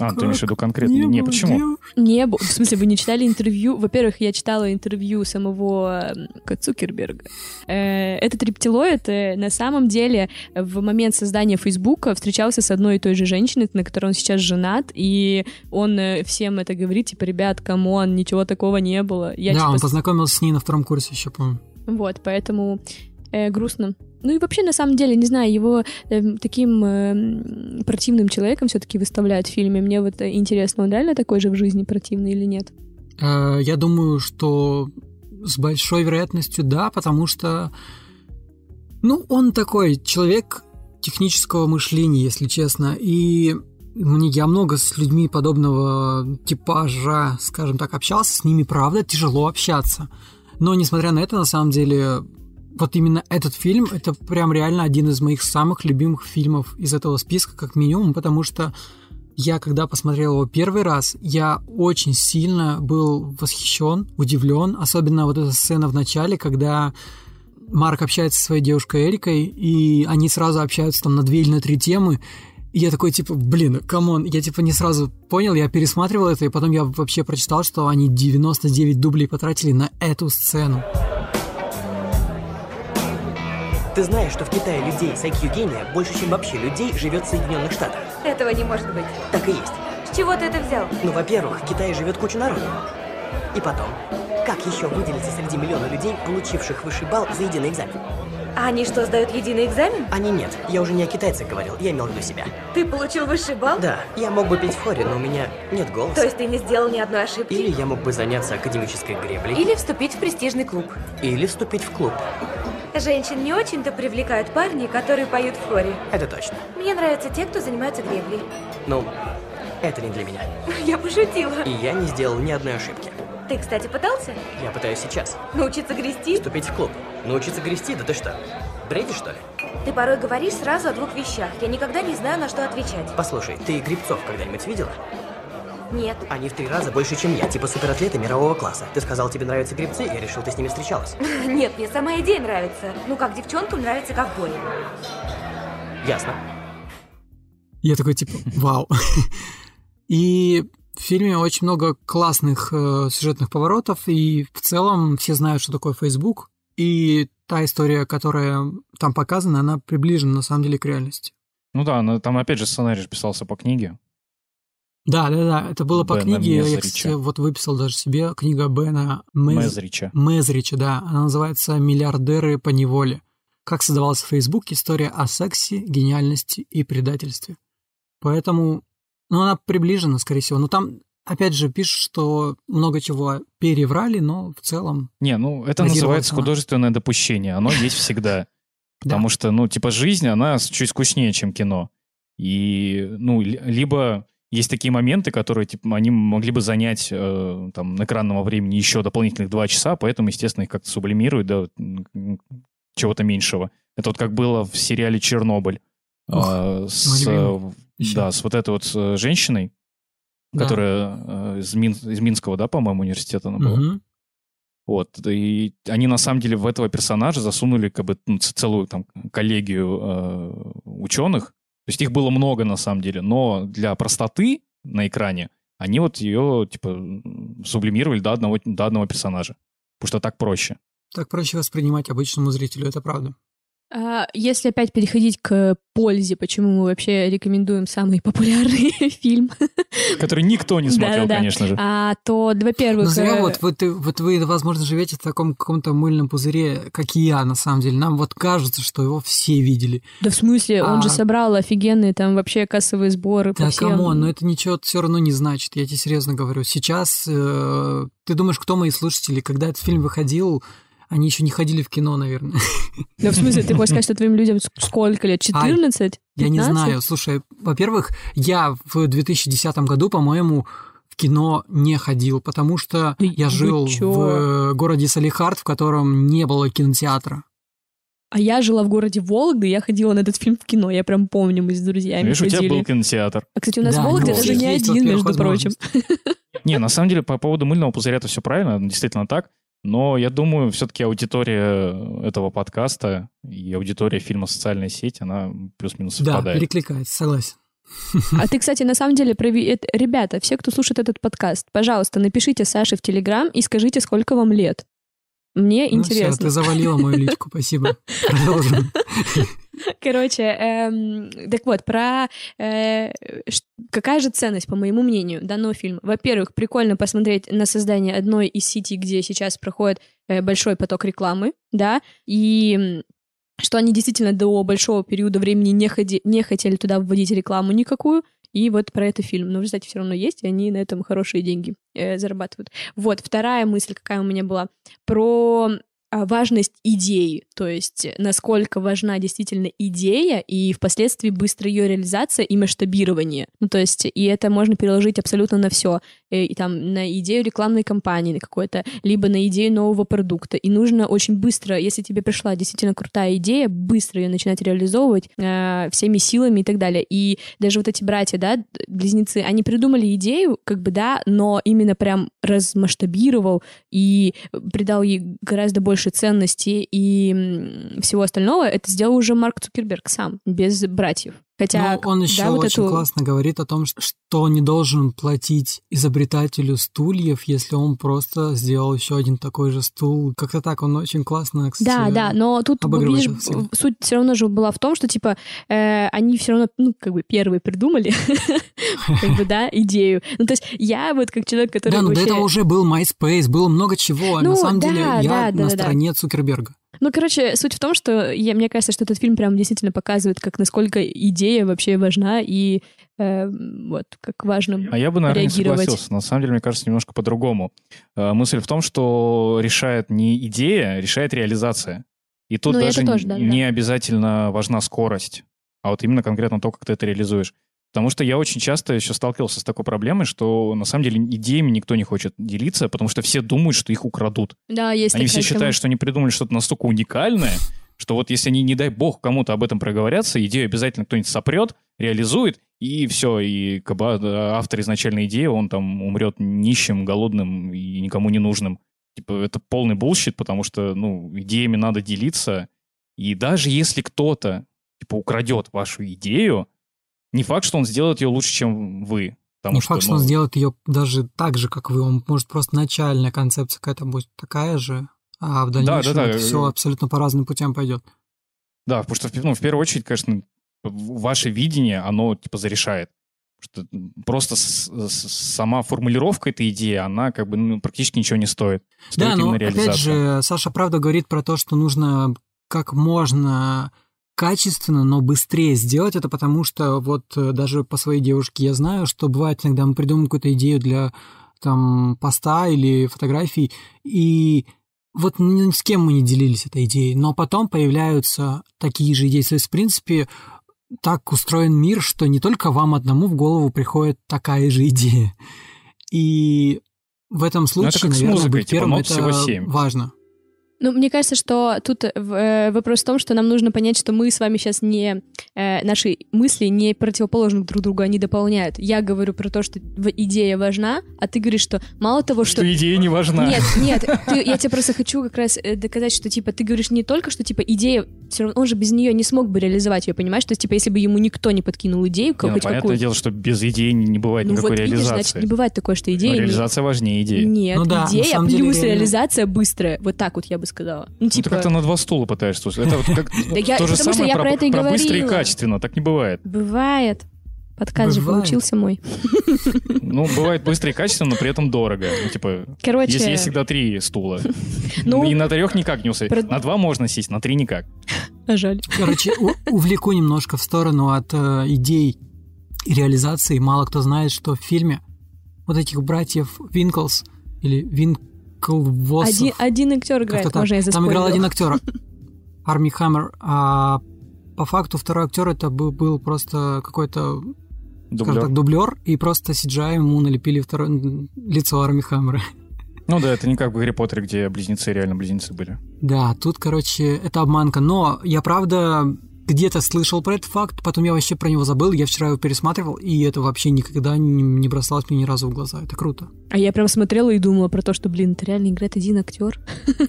Speaker 2: А, ты имеешь в виду конкретно?
Speaker 1: Не
Speaker 2: Не, почему?
Speaker 3: Не было. В смысле, вы не читали интервью? Во-первых, я читала интервью самого Цукерберга. Э, Этот рептилоид э, на самом деле в момент создания Фейсбука встречался с одной и той же женщиной, на которой он сейчас женат, и он э, всем это говорит, типа, ребят, come on, ничего такого не было. Я,
Speaker 1: да,
Speaker 3: типа,
Speaker 1: он познакомился с ней на втором курсе еще, помню.
Speaker 3: Вот, поэтому э, грустно. Ну и вообще, на самом деле, не знаю, его эм, таким эм, противным человеком все-таки выставляют в фильме. Мне вот э, интересно, он реально такой же в жизни противный или нет?
Speaker 1: Э, Я думаю, что с большой вероятностью да, потому что, ну, он такой человек технического мышления, если честно, и мне я много с людьми подобного типажа, скажем так, общался, с ними, правда, тяжело общаться. Но, несмотря на это, на самом деле, вот именно этот фильм, это прям реально один из моих самых любимых фильмов из этого списка, как минимум, потому что я, когда посмотрел его первый раз, я очень сильно был восхищен, удивлен, особенно вот эта сцена в начале, когда Марк общается со своей девушкой Эрикой, и они сразу общаются там на две или на три темы, и я такой, типа, блин, come on, я типа не сразу понял, я пересматривал это, и потом я вообще прочитал, что они 99 дублей потратили на эту сцену.
Speaker 6: Ты знаешь, что в Китае людей с IQ гения больше, чем вообще людей живет в Соединенных Штатах?
Speaker 7: Этого не может быть.
Speaker 6: Так и есть.
Speaker 7: С чего ты это взял?
Speaker 6: Ну, во-первых, в Китае живет куча народу. И потом, как еще выделиться среди миллиона людей, получивших высший балл за единый экзамен?
Speaker 7: А они что, сдают единый экзамен?
Speaker 6: Они нет. Я уже не о китайцах говорил, я имел в виду себя.
Speaker 7: Ты получил высший балл?
Speaker 6: Да, я мог бы петь в хоре, но у меня нет голоса.
Speaker 7: То есть ты не сделал ни одной ошибки?
Speaker 6: Или я мог бы заняться академической греблей.
Speaker 7: Или вступить в престижный клуб.
Speaker 6: Или вступить в клуб.
Speaker 7: Женщин не очень-то привлекают парни, которые поют в хоре.
Speaker 6: Это точно.
Speaker 7: Мне нравятся те, кто занимается греблей.
Speaker 6: Ну, это не для меня.
Speaker 7: Я пошутила.
Speaker 6: И я не сделал ни одной ошибки.
Speaker 7: Ты, кстати, пытался
Speaker 6: Я пытаюсь сейчас.
Speaker 7: научиться грести?
Speaker 6: Вступить в клуб. Научиться грести? Да ты что? Бредишь, что ли?
Speaker 7: Ты порой говоришь сразу о двух вещах. Я никогда не знаю, на что отвечать.
Speaker 6: Послушай, ты грибцов когда-нибудь видела?
Speaker 7: Нет.
Speaker 6: Они в три раза больше, чем я, типа суператлеты мирового класса. Ты сказал, тебе нравятся грибцы, я решил, ты с ними встречалась.
Speaker 7: Нет, мне сама идея нравится. Ну, как девчонкам нравится ковбой.
Speaker 6: Ясно.
Speaker 1: Я такой, типа, вау. И в фильме очень много классных э, сюжетных поворотов, и в целом все знают, что такое Facebook, и та история, которая там показана, она приближена на самом деле к реальности.
Speaker 2: Ну да, но там опять же сценарий же писался по книге.
Speaker 1: Да, да, да, это было по
Speaker 2: Бена
Speaker 1: книге, я,
Speaker 2: Мезрича.
Speaker 1: кстати, вот выписал даже себе книга Бена Мез-
Speaker 2: Мезрича.
Speaker 1: Мезрича, да, она называется «Миллиардеры по неволе». Как создавался Facebook, история о сексе, гениальности и предательстве. Поэтому, ну, она приближена, скорее всего. Но там, опять же, пишут, что много чего переврали, но в целом...
Speaker 2: Не, ну это называется художественное допущение. Оно есть всегда.
Speaker 1: Да.
Speaker 2: Потому что, ну, типа, жизнь, она чуть скучнее, чем кино. И, ну, ли- либо есть такие моменты, которые, типа, они могли бы занять э, там экранного времени еще дополнительных два часа, поэтому, естественно, их как-то сублимируют до чего-то меньшего. Это вот как было в сериале «Чернобыль».
Speaker 1: Ох,
Speaker 2: А, с,
Speaker 1: мой любимый.
Speaker 2: э, да, с вот этой вот э, женщиной,
Speaker 1: Да.
Speaker 2: которая э, из, Мин- из Минского, да, по-моему, университета она была.
Speaker 1: Мгм.
Speaker 2: Вот, и они на самом деле в этого персонажа засунули как бы ну, целую там коллегию э, ученых. То есть их было много на самом деле, но для простоты на экране они вот ее типа сублимировали до одного, до одного персонажа. Потому что так проще.
Speaker 1: Так проще воспринимать обычному зрителю, это правда.
Speaker 3: А, Если опять переходить к пользе, почему мы вообще рекомендуем самый популярный фильм,
Speaker 2: Который никто не смотрел,
Speaker 3: Да-да-да.
Speaker 2: конечно же.
Speaker 3: а, то, во-первых...
Speaker 1: Но зря
Speaker 3: э,
Speaker 1: вот, вот, вот вы, возможно, живете в таком каком-то мыльном пузыре, как и я, на самом деле. Нам вот кажется, что его все видели.
Speaker 3: Да в смысле, он
Speaker 1: А-
Speaker 3: же собрал офигенные там вообще кассовые сборы
Speaker 1: Да,
Speaker 3: всем.
Speaker 1: come on, но это ничего все равно не значит, я тебе серьезно говорю. Сейчас, э, ты думаешь, кто мои слушатели? Когда этот фильм выходил, они еще не ходили в кино, наверное.
Speaker 3: Да в смысле, ты хочешь сказать, что твоим людям ск- сколько лет? 14?
Speaker 1: Я не
Speaker 3: 15?
Speaker 1: знаю. Слушай, во-первых, я в 2010 году, по-моему, в кино не ходил, потому что
Speaker 3: Да
Speaker 1: я жил в э, городе Салихард, в котором не было кинотеатра.
Speaker 3: А я жила в городе Вологда, и я ходила на этот фильм в кино. Я прям помню, мы с друзьями
Speaker 2: Видишь, у тебя
Speaker 3: ходили.
Speaker 2: был кинотеатр.
Speaker 3: А, кстати, у нас
Speaker 1: Да,
Speaker 3: в Вологде
Speaker 1: ну,
Speaker 3: даже не один, между прочим.
Speaker 2: Не, на самом деле, по поводу мыльного пузыря это все правильно, действительно так. Но я думаю, все-таки аудитория этого подкаста и аудитория фильма «Социальная сеть», она плюс-минус
Speaker 1: Да,
Speaker 2: совпадает.
Speaker 1: перекликается, согласен.
Speaker 3: А ты, кстати, на самом деле, прови- это- ребята, все, кто слушает этот подкаст, пожалуйста, напишите Саше в Телеграм и скажите, сколько вам лет. Мне
Speaker 1: Ну
Speaker 3: интересно.
Speaker 1: ты завалила мою личку, спасибо. Продолжим.
Speaker 3: Короче, эм, так вот, про э, какая же ценность, по моему мнению, данного фильма? Во-первых, прикольно посмотреть на создание одной из сетей, где сейчас проходит э, большой поток рекламы, да, и что они действительно до большого периода времени не, ходи- не хотели туда вводить рекламу никакую, и вот про это фильм. Но в результате все равно есть, и они на этом хорошие деньги э, зарабатывают. Вот, вторая мысль, какая у меня была, про важность идеи, то есть э, насколько важна действительно идея и впоследствии быстрая ее реализация и масштабирование. Ну, то есть, и это можно переложить абсолютно на все. И там на идею рекламной кампании, на какой-то, либо на идею нового продукта. И нужно очень быстро, если тебе пришла действительно крутая идея, быстро ее начинать реализовывать э, всеми силами и так далее. И даже вот эти братья, да, близнецы, они придумали идею, как бы, да, но именно прям размасштабировал и придал ей гораздо больше ценности и м, всего остального, это сделал уже Марк Цукерберг сам, без братьев. Хотя,
Speaker 1: Но он еще
Speaker 3: да, вот
Speaker 1: очень
Speaker 3: эту-
Speaker 1: классно говорит о том, что не должен платить изобретателю стульев, если он просто сделал еще один такой же стул. Как-то так, он очень классно, кстати,
Speaker 3: Да, да, но тут, видишь, суть все равно же была в том, что, типа, э, они все равно, ну, как бы первые придумали, как бы, да, идею. Ну, то есть я вот как человек, который
Speaker 1: Да, но до
Speaker 3: вообще...
Speaker 1: этого уже был MySpace, было много чего. а
Speaker 3: Ну,
Speaker 1: на самом деле я на стороне Цукерберга.
Speaker 3: Ну, короче, суть в том, что я, мне кажется, что этот фильм прям действительно показывает, как насколько идея вообще важна и э, вот как важно
Speaker 2: А я бы, наверное, не согласился. На самом деле, мне кажется, немножко по-другому. Э, Мысль в том, что решает не идея, решает реализация. И тут
Speaker 3: Ну,
Speaker 2: даже
Speaker 3: тоже, да,
Speaker 2: не обязательно важна скорость, а вот именно конкретно то, как ты это реализуешь. Потому что я очень часто еще сталкивался с такой проблемой, что на самом деле идеями никто не хочет делиться, потому что все думают, что их украдут.
Speaker 3: Да, есть
Speaker 2: Они все
Speaker 3: тема.
Speaker 2: считают, что они придумали что-то настолько уникальное, что вот если они, не дай бог, кому-то об этом проговорятся, идею обязательно кто-нибудь сопрет, реализует, и все, и как бы автор изначальной идеи, он там умрет нищим, голодным и никому не нужным. Типа, это полный bullshit, потому что, ну, идеями надо делиться, и даже если кто-то, типа, украдет вашу идею, не факт, что он сделает ее лучше, чем вы. Потому
Speaker 1: Не факт, что он
Speaker 2: ну,
Speaker 1: сделает ее даже так же, как вы. Он может просто начальная концепция какая-то будет такая же, а в дальнейшем
Speaker 2: да, да.
Speaker 1: это все абсолютно по разным путям пойдет.
Speaker 2: Да, потому что, ну, в первую очередь, конечно, ваше видение, оно, типа, зарешает. Что просто с- с- сама формулировка этой идеи, она как бы ну, практически ничего не стоит. Стоит
Speaker 1: Да, но опять же, Саша правда говорит про то, что нужно как можно качественно, но быстрее сделать это, потому что вот э, даже по своей девушке я знаю, что бывает иногда мы придумываем какую-то идею для там поста или фотографий, и вот ни с кем мы не делились этой идеей, но потом появляются такие же идеи. То есть, в принципе, так устроен мир, что не только вам одному в голову приходит такая же идея. И в этом
Speaker 2: Ну, это
Speaker 1: случае,
Speaker 2: как с
Speaker 1: наверное,
Speaker 2: музыкой,
Speaker 1: быть
Speaker 2: типа,
Speaker 1: первым это
Speaker 2: всего семь.
Speaker 1: важно.
Speaker 3: Ну, мне кажется, что тут э, вопрос в том, что нам нужно понять, что мы с вами сейчас не... э, наши мысли не противоположны друг другу, они дополняют. Я говорю про то, что идея важна, а ты говоришь, что мало того, что...
Speaker 2: Что идея не важна.
Speaker 3: Нет, нет, ты- я тебе просто хочу как раз э, доказать, что, типа, ты говоришь не только, что, типа, идея, все равно, он же без нее не смог бы реализовать ее, понимаешь? То есть, типа, если бы ему никто не подкинул идею,
Speaker 2: Не, ну,
Speaker 3: хоть
Speaker 2: понятное
Speaker 3: какую
Speaker 2: дело, что без идеи не, не бывает
Speaker 3: ну
Speaker 2: никакой
Speaker 3: вот видишь,
Speaker 2: реализации.
Speaker 3: значит, не бывает такое, что
Speaker 2: Но
Speaker 3: идея... не-
Speaker 2: реализация важнее идеи.
Speaker 3: Нет,
Speaker 1: Ну да,
Speaker 3: идея
Speaker 1: самом деле
Speaker 3: плюс
Speaker 1: реально.
Speaker 3: реализация быстрая. Вот так вот я бы сказала. Ну,
Speaker 2: Ну,
Speaker 3: типа...
Speaker 2: ты как-то на два стула пытаешься. Это вот как то же самое про, быстро и качественно. Так не бывает.
Speaker 3: Бывает. Подкаст же получился мой.
Speaker 2: Ну, бывает быстро и качественно, но при этом дорого. Ну, типа,
Speaker 3: Короче,
Speaker 2: Если есть всегда три стула.
Speaker 3: Ну,
Speaker 2: и на трех никак не усадить.
Speaker 3: про-
Speaker 2: На два можно сесть, на три никак.
Speaker 3: А жаль.
Speaker 1: Короче, у- увлеку немножко в сторону от э, идей и реализации. Мало кто знает, что в фильме вот этих братьев Винклс или Винклвоссов,
Speaker 3: Один, один актер играет,
Speaker 1: так,
Speaker 3: можно я
Speaker 1: там играл один актер, Арми Хаммер, а по факту второй актер это был, был просто какой-то
Speaker 2: Дублер.
Speaker 1: так, дублер, и просто CGI ему налепили второе лицо Арми Хаммера.
Speaker 2: Ну да, это не как в Гарри Поттере, где близнецы реально близнецы были.
Speaker 1: Да, тут, короче, это обманка. Но я, правда, где-то слышал про этот факт, потом я вообще про него забыл, я вчера его пересматривал, и это вообще никогда не, не бросалось мне ни разу в глаза. Это круто.
Speaker 3: А я прям смотрела и думала про то, что, блин, это реально играет один актер.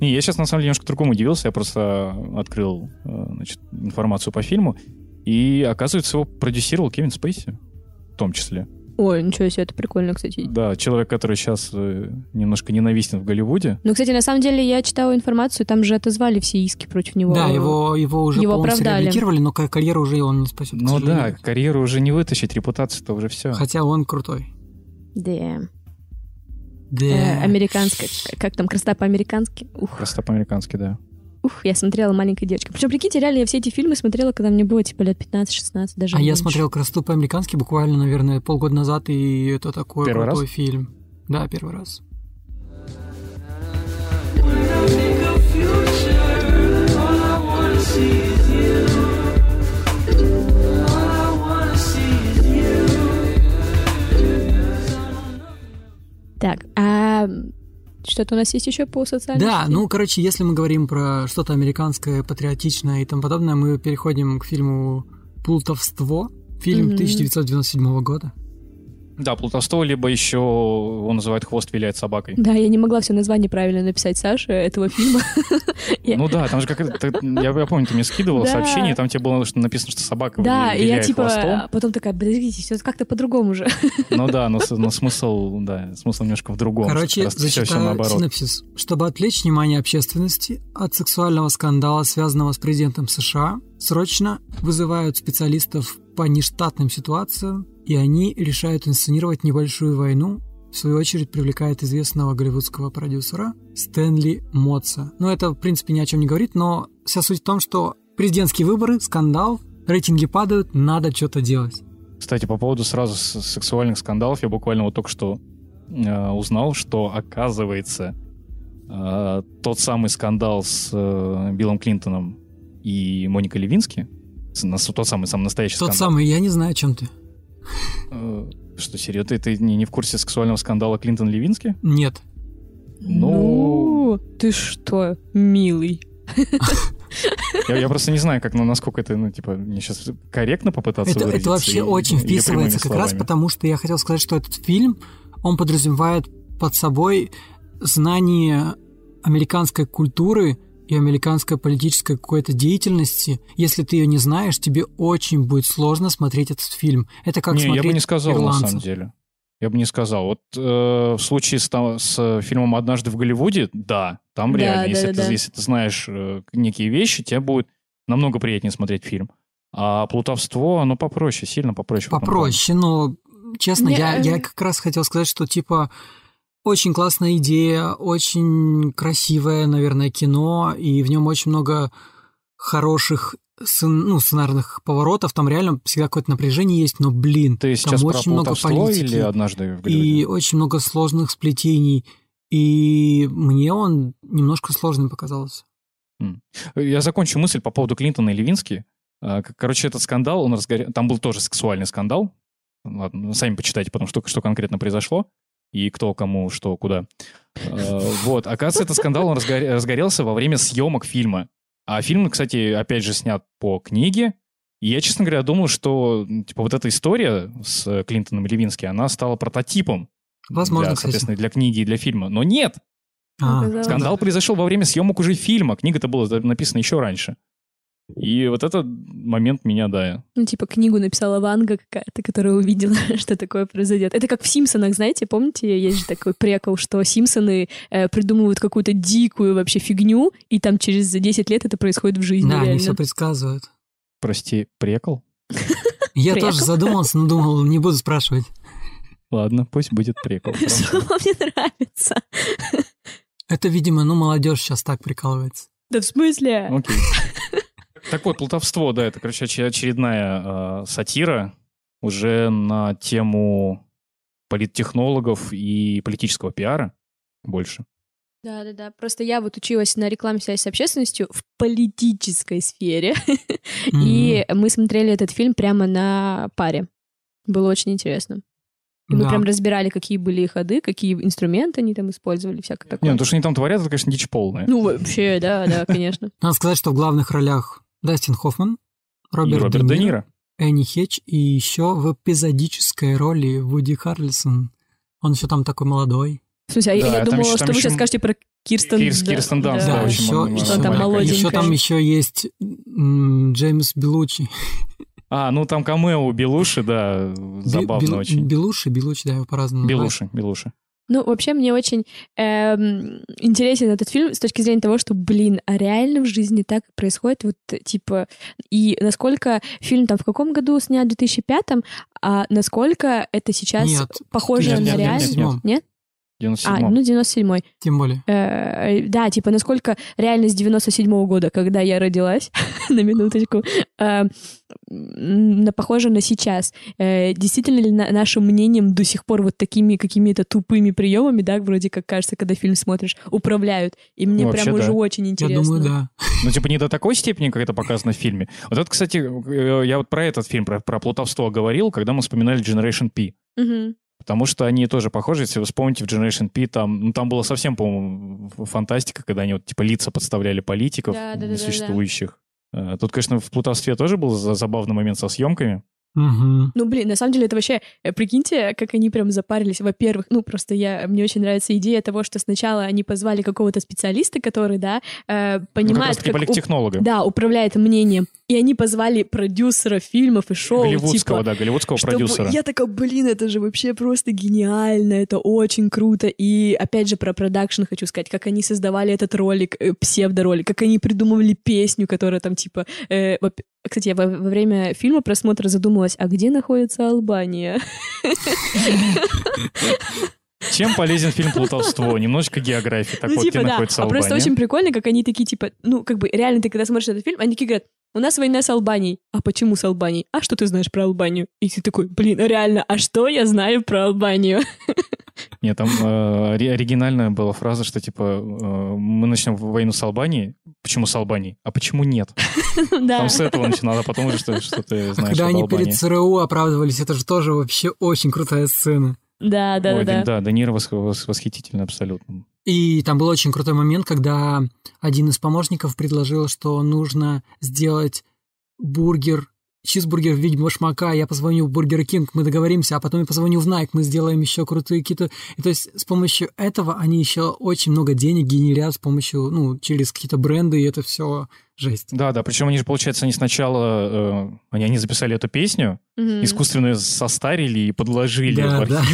Speaker 2: Не, я сейчас на самом деле немножко другому удивился. Я просто открыл э, значит, информацию по фильму. И, оказывается, его продюсировал Кевин Спейси. В том числе.
Speaker 3: Ой, ничего себе, это прикольно, кстати.
Speaker 2: Да, человек, который сейчас э, немножко ненавистен в Голливуде.
Speaker 3: Ну, кстати, на самом деле я читала информацию, там же отозвали все иски против него.
Speaker 1: Да, его, его уже
Speaker 3: Его
Speaker 1: полностью
Speaker 3: оправдали.
Speaker 1: реабилитировали, но ка- карьеру уже он не спасет.
Speaker 2: Ну да, карьеру уже не вытащить, репутацию-то уже все.
Speaker 1: Хотя он крутой.
Speaker 3: Да.
Speaker 1: Да.
Speaker 3: Э, американская, как там, красота по-американски. Ух,
Speaker 2: Просто по-американски, да.
Speaker 3: Ух, я смотрела маленькой девочкой. Причем, прикиньте, реально, я все эти фильмы смотрела, когда мне было, типа, лет 15-16, даже
Speaker 1: А я
Speaker 3: меньше.
Speaker 1: смотрел «Красоту по-американски» буквально, наверное, полгода назад, и это такой
Speaker 2: Первый
Speaker 1: крутой
Speaker 2: раз?
Speaker 1: фильм. Да, первый раз.
Speaker 3: Так, а что-то у нас есть еще по социальной
Speaker 1: Да,
Speaker 3: сети?
Speaker 1: ну, короче, если мы говорим про что-то американское, патриотичное и тому подобное, мы переходим к фильму «Плутовство», фильм
Speaker 3: Мгм.
Speaker 1: 1997 года.
Speaker 2: Да, плутовство, либо еще его называют «Хвост виляет собакой».
Speaker 3: Да, я не могла все название правильно написать Саше этого фильма.
Speaker 2: Ну да, там же как это... Я, я помню, ты мне скидывал сообщение, там тебе было что написано, что собака
Speaker 3: Да, и я типа потом такая, подождите, все как-то по-другому же.
Speaker 2: Ну да, но, смысл, да, смысл немножко в другом.
Speaker 1: Короче, зачитаю
Speaker 2: наоборот.
Speaker 1: синопсис. Чтобы отвлечь внимание общественности от сексуального скандала, связанного с президентом США, срочно вызывают специалистов по нештатным ситуациям, и они решают инсценировать небольшую войну, в свою очередь привлекает известного голливудского продюсера Стэнли Мотса. Ну, это, в принципе, ни о чем не говорит, но вся суть в том, что президентские выборы, скандал, рейтинги падают, надо что-то делать.
Speaker 2: Кстати, по поводу сразу сексуальных скандалов, я буквально вот только что э, узнал, что оказывается э, тот самый скандал с э, Биллом Клинтоном и Моникой Левински, тот самый, самый настоящий
Speaker 1: Тот
Speaker 2: скандал.
Speaker 1: самый, я не знаю, о чем ты.
Speaker 2: Э, что, серьезно, ты, ты не, не в курсе сексуального скандала Клинтон-Левински?
Speaker 1: Нет.
Speaker 2: Ну-
Speaker 3: Ну, ты что, милый.
Speaker 2: Я, я просто не знаю, как, ну, насколько это, ну, типа, мне сейчас корректно попытаться
Speaker 1: Это, это вообще
Speaker 2: или-
Speaker 1: очень вписывается как раз
Speaker 2: словами.
Speaker 1: потому, что я хотел сказать, что этот фильм, он подразумевает под собой знание американской культуры и американской политической какой-то деятельности. Если ты ее не знаешь, тебе очень будет сложно смотреть этот фильм. Это как
Speaker 2: не,
Speaker 1: смотреть
Speaker 2: я бы не сказал,
Speaker 1: «Ирландцев».
Speaker 2: на самом деле. Я бы не сказал. Вот э, в случае с, там- с фильмом «Однажды в Голливуде», да, там
Speaker 3: Да,
Speaker 2: реально,
Speaker 3: да,
Speaker 2: если,
Speaker 3: да,
Speaker 2: ты,
Speaker 3: да.
Speaker 2: если ты знаешь э, некие вещи, тебе будет намного приятнее смотреть фильм. А «Плутовство», оно попроще, сильно попроще.
Speaker 1: Попроще, но, честно,
Speaker 3: Не,
Speaker 1: я,
Speaker 3: э,
Speaker 1: я как раз хотел сказать, что, типа, очень классная идея, очень красивое, наверное, кино, и в нем очень много хороших сцен- ну, сценарных поворотов, там реально всегда какое-то напряжение есть, но, блин,
Speaker 2: Ты
Speaker 1: там очень много политики,
Speaker 2: или «Однажды в Голливуде»?
Speaker 1: и очень много сложных сплетений, и мне он немножко сложным показался.
Speaker 2: Я закончу мысль по поводу Клинтона и Левински. А, Короче, этот скандал, он разгорел... Там был тоже сексуальный скандал. Ладно, сами почитайте потом, что, что конкретно произошло. И кто, кому, что, куда. А, Вот. Оказывается, этот скандал, он разгорелся во время съемок фильма. А фильм, кстати, опять же, снят по книге. И я, честно говоря, думал, что типа вот эта история с Клинтоном и Левински, она стала прототипом.
Speaker 1: Возможно,
Speaker 2: для,
Speaker 1: кстати.
Speaker 2: соответственно, для книги и для фильма. Но нет,
Speaker 1: А.
Speaker 2: Скандал произошел во время съемок уже фильма. Книга-то была написана еще раньше. И вот этот момент меня, да.
Speaker 3: Ну, типа, книгу написала Ванга какая-то, которая увидела, что такое произойдет. Это как в «Симпсонах», знаете, помните, есть же такой прикол, что «Симпсоны» э, придумывают какую-то дикую вообще фигню, и там через 10 лет это происходит в жизни
Speaker 1: да, они
Speaker 3: реально.
Speaker 1: все предсказывают.
Speaker 2: Прости, прекол?
Speaker 1: Я
Speaker 3: Прикол.
Speaker 1: тоже задумался, но думал, не буду спрашивать.
Speaker 2: Ладно, пусть будет прекол. Хорошо.
Speaker 3: мне нравится.
Speaker 1: Это, видимо, ну, молодежь сейчас так прикалывается.
Speaker 3: Да в смысле?
Speaker 2: Окей. Так вот, плутовство, да, это, короче, оче- очередная э, сатира уже на тему политтехнологов и политического пиара больше.
Speaker 3: Да-да-да. Просто я вот училась на рекламе связи с общественностью в политической сфере. И мы смотрели этот фильм прямо на паре. Было очень интересно. И мы
Speaker 1: Да.
Speaker 3: прям разбирали, какие были их ходы, какие инструменты они там использовали, всякое
Speaker 2: Не,
Speaker 3: такое.
Speaker 2: ну то, что они там творят, это, конечно, дичь полная.
Speaker 3: Ну, вообще, да, да, конечно.
Speaker 1: Надо сказать, что в главных ролях Дастин Хоффман,
Speaker 2: И
Speaker 1: Роберт,
Speaker 2: Роберт Де Ниро.
Speaker 1: Энни Хетч и еще в эпизодической роли Вуди Харрельсон. Он еще там такой молодой.
Speaker 3: Смысле, а я-
Speaker 2: Да,
Speaker 3: я
Speaker 2: там
Speaker 3: думала,
Speaker 2: еще-
Speaker 3: что вы сейчас
Speaker 2: еще
Speaker 3: скажете про Кирстен...
Speaker 2: Кирс-
Speaker 3: да,
Speaker 2: Кирстен Данст,
Speaker 3: да.
Speaker 2: да, очень
Speaker 1: еще, еще,
Speaker 3: Что там молоденькая.
Speaker 1: еще там еще есть м, Джеймс Белучи.
Speaker 2: А, ну там камео у Белуши, да, забавно
Speaker 1: Би- Бел-
Speaker 2: очень.
Speaker 1: Белуши, Белучи, да, его по-разному называют.
Speaker 2: Белуши, Белуши.
Speaker 3: Ну, вообще, мне очень эм, интересен этот фильм с точки зрения того, что, блин, а реально в жизни так происходит, вот, типа, и насколько фильм там в каком году снят, в 2005-м, а насколько это сейчас
Speaker 1: Нет,
Speaker 3: похоже
Speaker 2: Нет,
Speaker 3: на
Speaker 2: нет, нет,
Speaker 3: реальность?
Speaker 2: нет,
Speaker 3: Нет?
Speaker 2: В 97
Speaker 3: А, ну, 97-й.
Speaker 1: Тем более.
Speaker 3: Э, да, типа, насколько реальность 97-го года, когда я родилась, на минуточку, э, на- похожа на сейчас. Э, действительно ли на- нашим мнением до сих пор вот такими какими-то тупыми приемами, да, вроде как кажется, когда фильм смотришь, управляют? И мне
Speaker 2: Ну,
Speaker 3: прям
Speaker 2: вообще,
Speaker 3: уже
Speaker 2: да.
Speaker 3: очень
Speaker 1: Я
Speaker 3: интересно.
Speaker 1: думаю, да.
Speaker 2: Ну, типа, не до такой степени, как это показано в фильме. Вот это, кстати, э, я вот про этот фильм, про, про плутовство говорил, когда мы вспоминали Generation P.
Speaker 3: Мгм.
Speaker 2: Потому что они тоже похожи, если вы вспомните в Generation P, там, ну, там было совсем, по-моему, фантастика, когда они вот, типа, лица подставляли политиков
Speaker 3: Да, да, да, да,
Speaker 2: несуществующих. Э, Тут, конечно, в плутовстве тоже был за- забавный момент со съемками.
Speaker 1: Мгм.
Speaker 3: Ну, блин, на самом деле это вообще, э, прикиньте, как они прям запарились. Во-первых, ну, просто я, мне очень нравится идея того, что сначала они позвали какого-то специалиста, который, да, э,
Speaker 2: Ну, как
Speaker 3: понимает, как уп-
Speaker 2: политтехнолога.
Speaker 3: Да, управляет мнением. И они позвали продюсера фильмов и шоу.
Speaker 2: Голливудского,
Speaker 3: типа,
Speaker 2: да, голливудского
Speaker 3: чтобы-
Speaker 2: продюсера.
Speaker 3: Я такая, блин, это же вообще просто гениально, это очень круто. И опять же про продакшн хочу сказать, как они создавали этот ролик, э, псевдоролик, как они придумывали песню, которая там типа... э, во- кстати, я во, во время фильма просмотра задумалась, а где находится Албания?
Speaker 2: Чем полезен фильм «Плутовство»? Немножечко географии. Так
Speaker 3: ну,
Speaker 2: вот,
Speaker 3: типа,
Speaker 2: где
Speaker 3: да.
Speaker 2: находится
Speaker 3: А просто очень прикольно, как они такие, типа, ну, как бы, реально, ты когда смотришь этот фильм, они такие говорят, у нас война с Албанией. А почему с Албанией? А что ты знаешь про Албанию? И ты такой, блин, реально, а что я знаю про Албанию?
Speaker 2: Нет, там э, ори- оригинальная была фраза, что типа э, мы начнем войну с Албанией. Почему с Албанией? А почему нет?
Speaker 3: Да.
Speaker 2: Там с этого начинало, а потом уже что, что ты
Speaker 1: А
Speaker 2: знаешь
Speaker 1: когда они перед ЦРУ оправдывались, это же тоже вообще очень крутая сцена.
Speaker 3: Да, да,
Speaker 2: Ой,
Speaker 3: да, да.
Speaker 2: да, Де Ниро вос- вос- восхитительно абсолютно.
Speaker 1: И там был очень крутой момент, когда один из помощников предложил, что нужно сделать бургер, чизбургер в виде башмака, я позвоню в Бургер Кинг, мы договоримся, а потом я позвоню в Nike, мы сделаем еще крутые какие-то... И то есть с помощью этого они еще очень много денег генерят с помощью, ну, через какие-то бренды, и это все жесть.
Speaker 2: Да, да, причем они же, получается, они сначала, э, они, они записали эту песню,
Speaker 3: Мгм.
Speaker 2: искусственно состарили и подложили
Speaker 1: Да, да.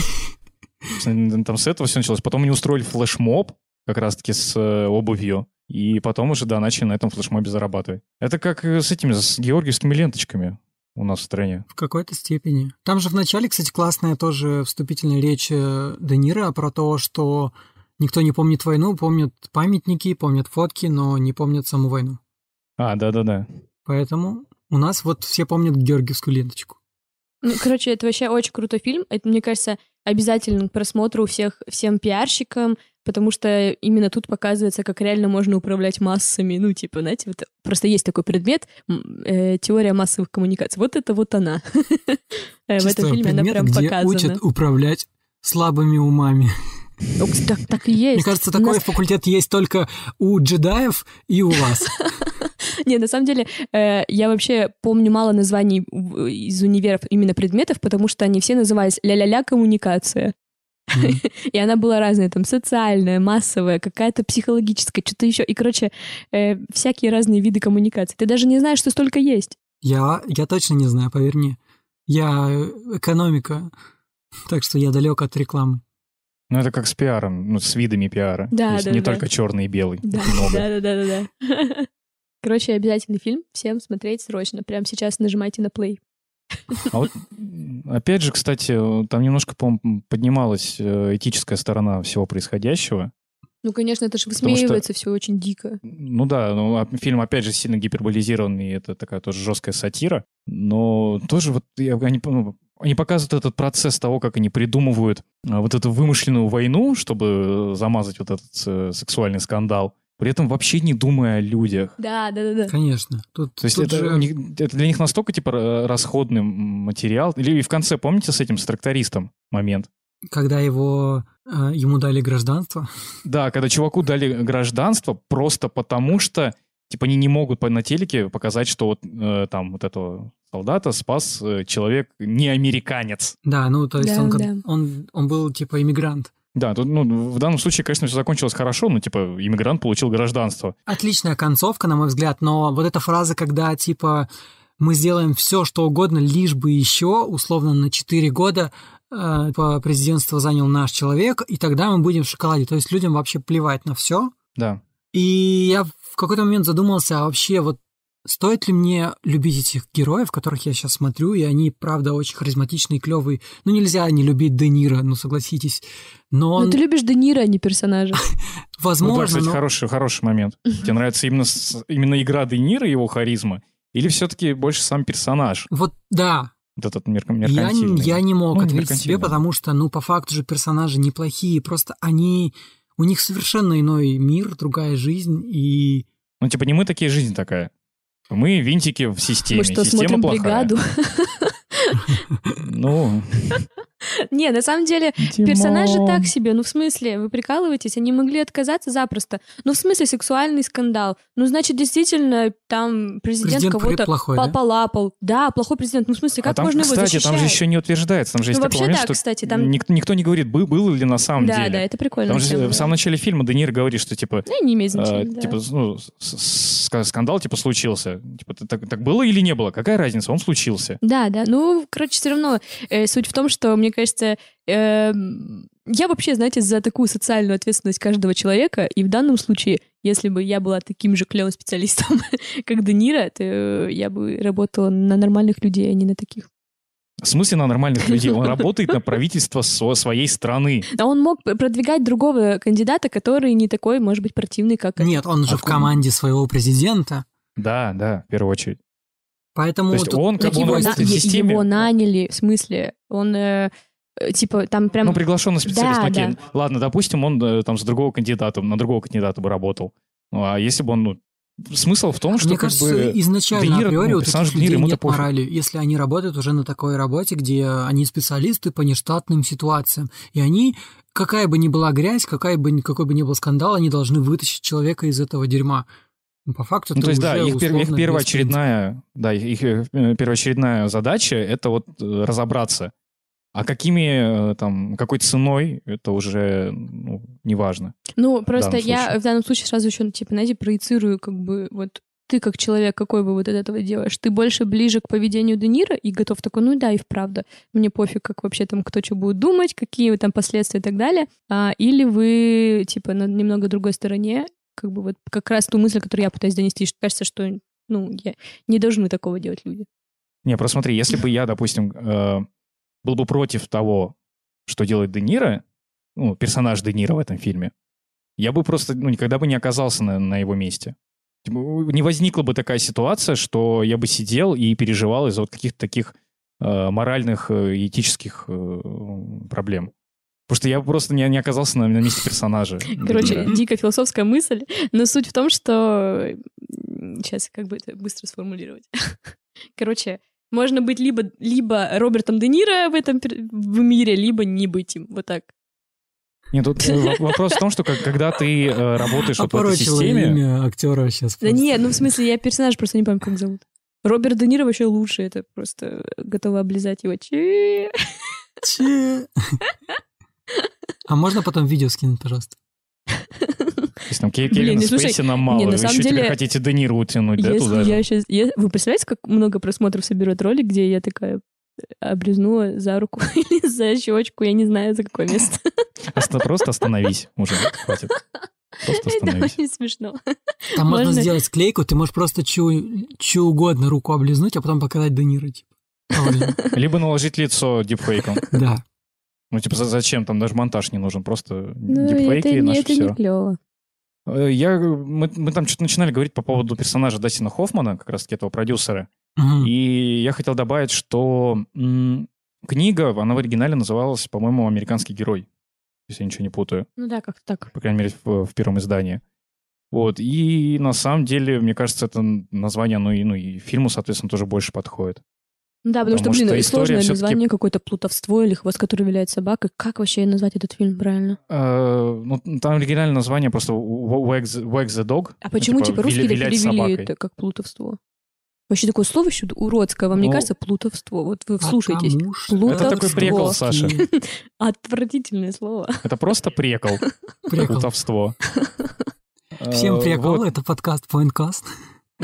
Speaker 2: Там с этого все началось. Потом они устроили флешмоб, как раз-таки с э, обувью. И потом уже, да, начали на этом флешмобе зарабатывать. Это как э, с этими, с георгиевскими ленточками у нас в стране.
Speaker 1: В какой-то степени. Там же в начале, кстати, классная тоже вступительная речь э, Де Ниро про то, что никто не помнит войну, помнят памятники, помнят фотки, но не помнят саму войну.
Speaker 2: А, да-да-да.
Speaker 1: Поэтому у нас вот все помнят георгиевскую ленточку.
Speaker 3: Ну, короче, это вообще очень крутой фильм. Это, мне кажется, обязательно к просмотру всех, всем пиарщикам, потому что именно тут показывается, как реально можно управлять массами. Ну, типа, знаете, вот просто есть такой предмет, э, теория массовых коммуникаций. Вот это вот она. Э, В этом фильме она прям показана.
Speaker 1: учат управлять слабыми умами.
Speaker 3: Ну, Так так и есть.
Speaker 1: Мне кажется, такой
Speaker 3: нас-
Speaker 1: факультет есть только у джедаев и у вас.
Speaker 3: Не, на самом деле, э, я вообще помню мало названий из универов именно предметов, потому что они все назывались ля-ля-ля коммуникация. И она была разная, там, социальная, массовая, какая-то психологическая, что-то еще. И, короче, э, всякие разные виды коммуникации. Ты даже не знаешь, что столько есть.
Speaker 1: Я, я точно не знаю, поверь мне. Я экономика, так что я далек от рекламы.
Speaker 2: Ну, это как с пиаром, ну, с видами пиара.
Speaker 3: Да,
Speaker 2: То есть
Speaker 3: да,
Speaker 2: не
Speaker 3: да.
Speaker 2: только черный и белый.
Speaker 3: Да, да, да, да, да, да. Короче, обязательный фильм. Всем смотреть срочно. Прямо сейчас нажимайте на play.
Speaker 2: А вот, опять же, кстати, там немножко, по поднималась э, этическая сторона всего происходящего.
Speaker 3: Ну, конечно, это же
Speaker 2: Потому что-
Speaker 3: высмеивается все очень дико.
Speaker 2: Ну да, ну, а фильм, опять же, сильно гиперболизированный, и это такая тоже жесткая сатира, но тоже вот я- они, ну, они показывают этот процесс того, как они придумывают а, вот эту вымышленную войну, чтобы замазать вот этот э, сексуальный скандал, при этом вообще не думая о людях.
Speaker 3: Да, да, да, да.
Speaker 1: Конечно. Тут,
Speaker 2: То есть
Speaker 1: тут
Speaker 2: это,
Speaker 1: же-
Speaker 2: у них- это для них настолько типа ра- расходный материал. Или и в конце, помните, с этим, с трактористом момент?
Speaker 1: когда его, э, ему дали гражданство.
Speaker 2: Да, когда чуваку дали гражданство просто потому, что типа они не могут по- на телеке показать, что вот э, там вот этого солдата спас э, человек не американец.
Speaker 1: Да, ну то есть
Speaker 3: Да,
Speaker 1: он,
Speaker 3: да.
Speaker 1: он, он был типа иммигрант.
Speaker 2: Да, тут, ну, в данном случае, конечно, все закончилось хорошо, но типа иммигрант получил гражданство.
Speaker 1: Отличная концовка, на мой взгляд, но вот эта фраза, когда типа мы сделаем все, что угодно, лишь бы еще, условно, на 4 года э, по президентство занял наш человек, и тогда мы будем в шоколаде. То есть людям вообще плевать на все.
Speaker 2: Да.
Speaker 1: И я в какой-то момент задумался, а вообще вот стоит ли мне любить этих героев, которых я сейчас смотрю, и они, правда, очень харизматичные, клевые. Ну, нельзя не любить Де Ниро, ну, согласитесь. Но он,
Speaker 3: Ну, ты любишь Де Ниро, а не персонажа.
Speaker 2: Ну, да,
Speaker 1: возможно,
Speaker 2: кстати,
Speaker 1: но-
Speaker 2: хороший, хороший момент. Тебе нравится именно, именно игра Де Ниро, его харизма, или все-таки больше сам персонаж,
Speaker 1: вот да,
Speaker 2: вот этот мер-
Speaker 1: Я,
Speaker 2: меркантильный?
Speaker 1: я не мог
Speaker 2: Ну,
Speaker 1: ответить себе, потому что, ну, по факту же персонажи неплохие, просто они... У них совершенно иной мир, другая жизнь, и...
Speaker 2: Ну, типа, не мы такие, жизнь такая. Мы винтики в системе.
Speaker 3: Мы что,
Speaker 2: Система
Speaker 3: смотрим
Speaker 2: плохая.
Speaker 3: бригаду?
Speaker 2: Ну,
Speaker 3: Не, на самом деле, персонажи так себе. Ну, в смысле, вы прикалываетесь? Они могли отказаться запросто. Ну, в смысле, сексуальный скандал. Ну, значит, действительно, там президент,
Speaker 1: Президент
Speaker 3: кого-то
Speaker 1: плохой, да?
Speaker 3: полапал. Да, плохой президент. Ну, в смысле, как
Speaker 2: а там,
Speaker 3: можно его
Speaker 2: кстати,
Speaker 3: защищать?
Speaker 2: там же еще не утверждается. Там же есть
Speaker 3: Ну,
Speaker 2: такой
Speaker 3: вообще,
Speaker 2: момент,
Speaker 3: да,
Speaker 2: что
Speaker 3: кстати, там-
Speaker 2: ник- никто не говорит, был, был ли на самом
Speaker 3: Да,
Speaker 2: деле.
Speaker 3: да, это прикольно.
Speaker 2: Там же в самом начале фильма Де Ниро говорит, что типа
Speaker 3: Ну, не имеет
Speaker 2: э,
Speaker 3: значения, да.
Speaker 2: типа, ну, скандал типа случился. Типа, так, так было или не было? Какая разница? Он случился.
Speaker 3: Да, да. Ну, короче, все равно э, суть в том, что, мне кажется, эм, я вообще, знаете, за такую социальную ответственность каждого человека, и в данном случае, если бы я была таким же клевым специалистом, как Де Ниро, то я бы работала на нормальных людей, а не на таких.
Speaker 2: В смысле на нормальных людей? Он работает на правительство со- своей страны.
Speaker 3: А он мог продвигать другого кандидата, который не такой, может быть, противный, как...
Speaker 1: Нет, он же в
Speaker 2: ком-
Speaker 1: команде своего президента,
Speaker 2: Да, да, в первую очередь.
Speaker 1: Поэтому...
Speaker 2: То есть он как бы
Speaker 3: его, на-
Speaker 2: системе.
Speaker 3: его наняли, в смысле, он, э, э, типа, там прям...
Speaker 2: Ну, приглашенный специалист,
Speaker 3: Да,
Speaker 2: окей.
Speaker 3: да.
Speaker 2: Ладно, допустим, он э, там с другого кандидата, на другого кандидата бы работал. Ну, а если бы он, ну, смысл в том, что
Speaker 1: Мне
Speaker 2: как
Speaker 1: кажется,
Speaker 2: бы...
Speaker 1: изначально
Speaker 2: Ниро,
Speaker 1: априори
Speaker 2: ну,
Speaker 1: у таких людей
Speaker 2: ему-то
Speaker 1: нет
Speaker 2: пофиг.
Speaker 1: морали, если они работают уже на такой работе, где они специалисты по нештатным ситуациям, и они, какая бы ни была грязь, какая бы, какой бы ни был скандал, они должны вытащить человека из этого дерьма. Ну, по факту
Speaker 2: Ну, то есть, да, их, их первоочередная, да, их, их, э, первоочередная задача — это вот э, разобраться. А какими, э, там, какой ценой, это уже, ну, неважно.
Speaker 3: Ну, просто
Speaker 2: данном
Speaker 3: я
Speaker 2: случае.
Speaker 3: в данном случае сразу еще, типа, знаете, проецирую, как бы, вот ты как человек, какой вывод от этого делаешь? Ты больше ближе к поведению Де Ниро и готов такой, ну да, и вправду, мне пофиг, как вообще там кто что будет думать, какие там последствия и так далее. А, или вы, типа, на немного другой стороне, как бы вот как раз ту мысль, которую я пытаюсь донести, что кажется, что, ну, я, не должны такого делать люди.
Speaker 2: Не, просто смотри, если бы я, допустим, э, был бы против того, что делает Де Ниро, ну, персонаж Де Ниро в этом фильме, я бы просто, ну, никогда бы не оказался на, на его месте. Типа, Не возникла бы такая ситуация, что я бы сидел и переживал из-за вот каких-то таких э, моральных э, и этических э, проблем. Потому что я просто не, не оказался на, на месте персонажа.
Speaker 3: Короче,
Speaker 2: Ниро.
Speaker 3: дико философская мысль, но суть в том, что... Сейчас, как бы это быстро сформулировать. Короче, можно быть либо, либо Робертом Де Ниро в этом в мире, либо не быть им. Вот так.
Speaker 2: Нет, тут э, во- вопрос в том, что как- когда ты э, работаешь вот в этой системе...
Speaker 1: имя актера сейчас.
Speaker 3: Да нет, ну в смысле, я персонаж просто не помню, как зовут. Роберт Де Ниро вообще лучше, это просто готова облизать его. Чи.
Speaker 1: Че? А можно потом видео скинуть, пожалуйста?
Speaker 2: То есть там Ке-
Speaker 3: Блин,
Speaker 2: Кевина
Speaker 3: не, слушай,
Speaker 2: Спейси нам мало,
Speaker 3: не, на
Speaker 2: вы
Speaker 3: самом
Speaker 2: еще теперь
Speaker 3: деле,
Speaker 2: хотите Де Ниро утянуть, да, туда
Speaker 3: я сейчас... Вы представляете, как много просмотров соберет ролик, где я такая облизнула за руку или за щечку, я не знаю, за какое место.
Speaker 2: Оста- Просто остановись уже, хватит. Просто
Speaker 3: Это
Speaker 2: остановись.
Speaker 3: очень смешно.
Speaker 1: Там можно,
Speaker 3: Можно?
Speaker 1: сделать склейку, ты можешь просто чью, чью угодно руку облизнуть, а потом показать Де Ниро, типа.
Speaker 2: Либо наложить лицо дипфейком.
Speaker 1: Да.
Speaker 2: Ну, типа, за- зачем? Там даже монтаж не нужен, просто
Speaker 3: Ну,
Speaker 2: дипфейки
Speaker 3: это,
Speaker 2: и наше
Speaker 3: это
Speaker 2: все.
Speaker 3: не клево.
Speaker 2: Э, Я, мы, мы там что-то начинали говорить по поводу персонажа Дастина Хоффмана, как раз-таки этого продюсера.
Speaker 1: Мгм.
Speaker 2: И я хотел добавить, что м, книга, она в оригинале называлась, по-моему, «Американский герой», если я ничего не путаю,
Speaker 3: Ну да, как-то так.
Speaker 2: по крайней мере, в, в первом издании. Вот, и на самом деле, мне кажется, это название, ну и, ну и фильму, соответственно, тоже больше подходит.
Speaker 3: Ну Да, потому что,
Speaker 2: Потому
Speaker 3: блин,
Speaker 2: что
Speaker 3: и
Speaker 2: история
Speaker 3: сложное название, какое-то плутовство или хвост, который виляет собака. Как вообще назвать этот фильм правильно?
Speaker 2: Э, ну, там оригинальное название просто «Wag the, Wag the Dog».
Speaker 3: А почему,
Speaker 2: Ну,
Speaker 3: типа, русские
Speaker 2: «Виля-
Speaker 3: это
Speaker 2: вилять
Speaker 3: перевели
Speaker 2: собакой».
Speaker 3: это как плутовство? Вообще такое слово еще уродское, вам не
Speaker 2: Ну,
Speaker 3: кажется плутовство? Вот вы вслушайтесь.
Speaker 1: Потому что
Speaker 3: Плутовство.
Speaker 2: Это такой прикол, Саша.
Speaker 3: Отвратительное слово.
Speaker 2: Это просто. Прикол. Плутовство.
Speaker 1: Всем
Speaker 2: Э,
Speaker 1: прикол,
Speaker 2: вот.
Speaker 1: это подкаст Pointcast.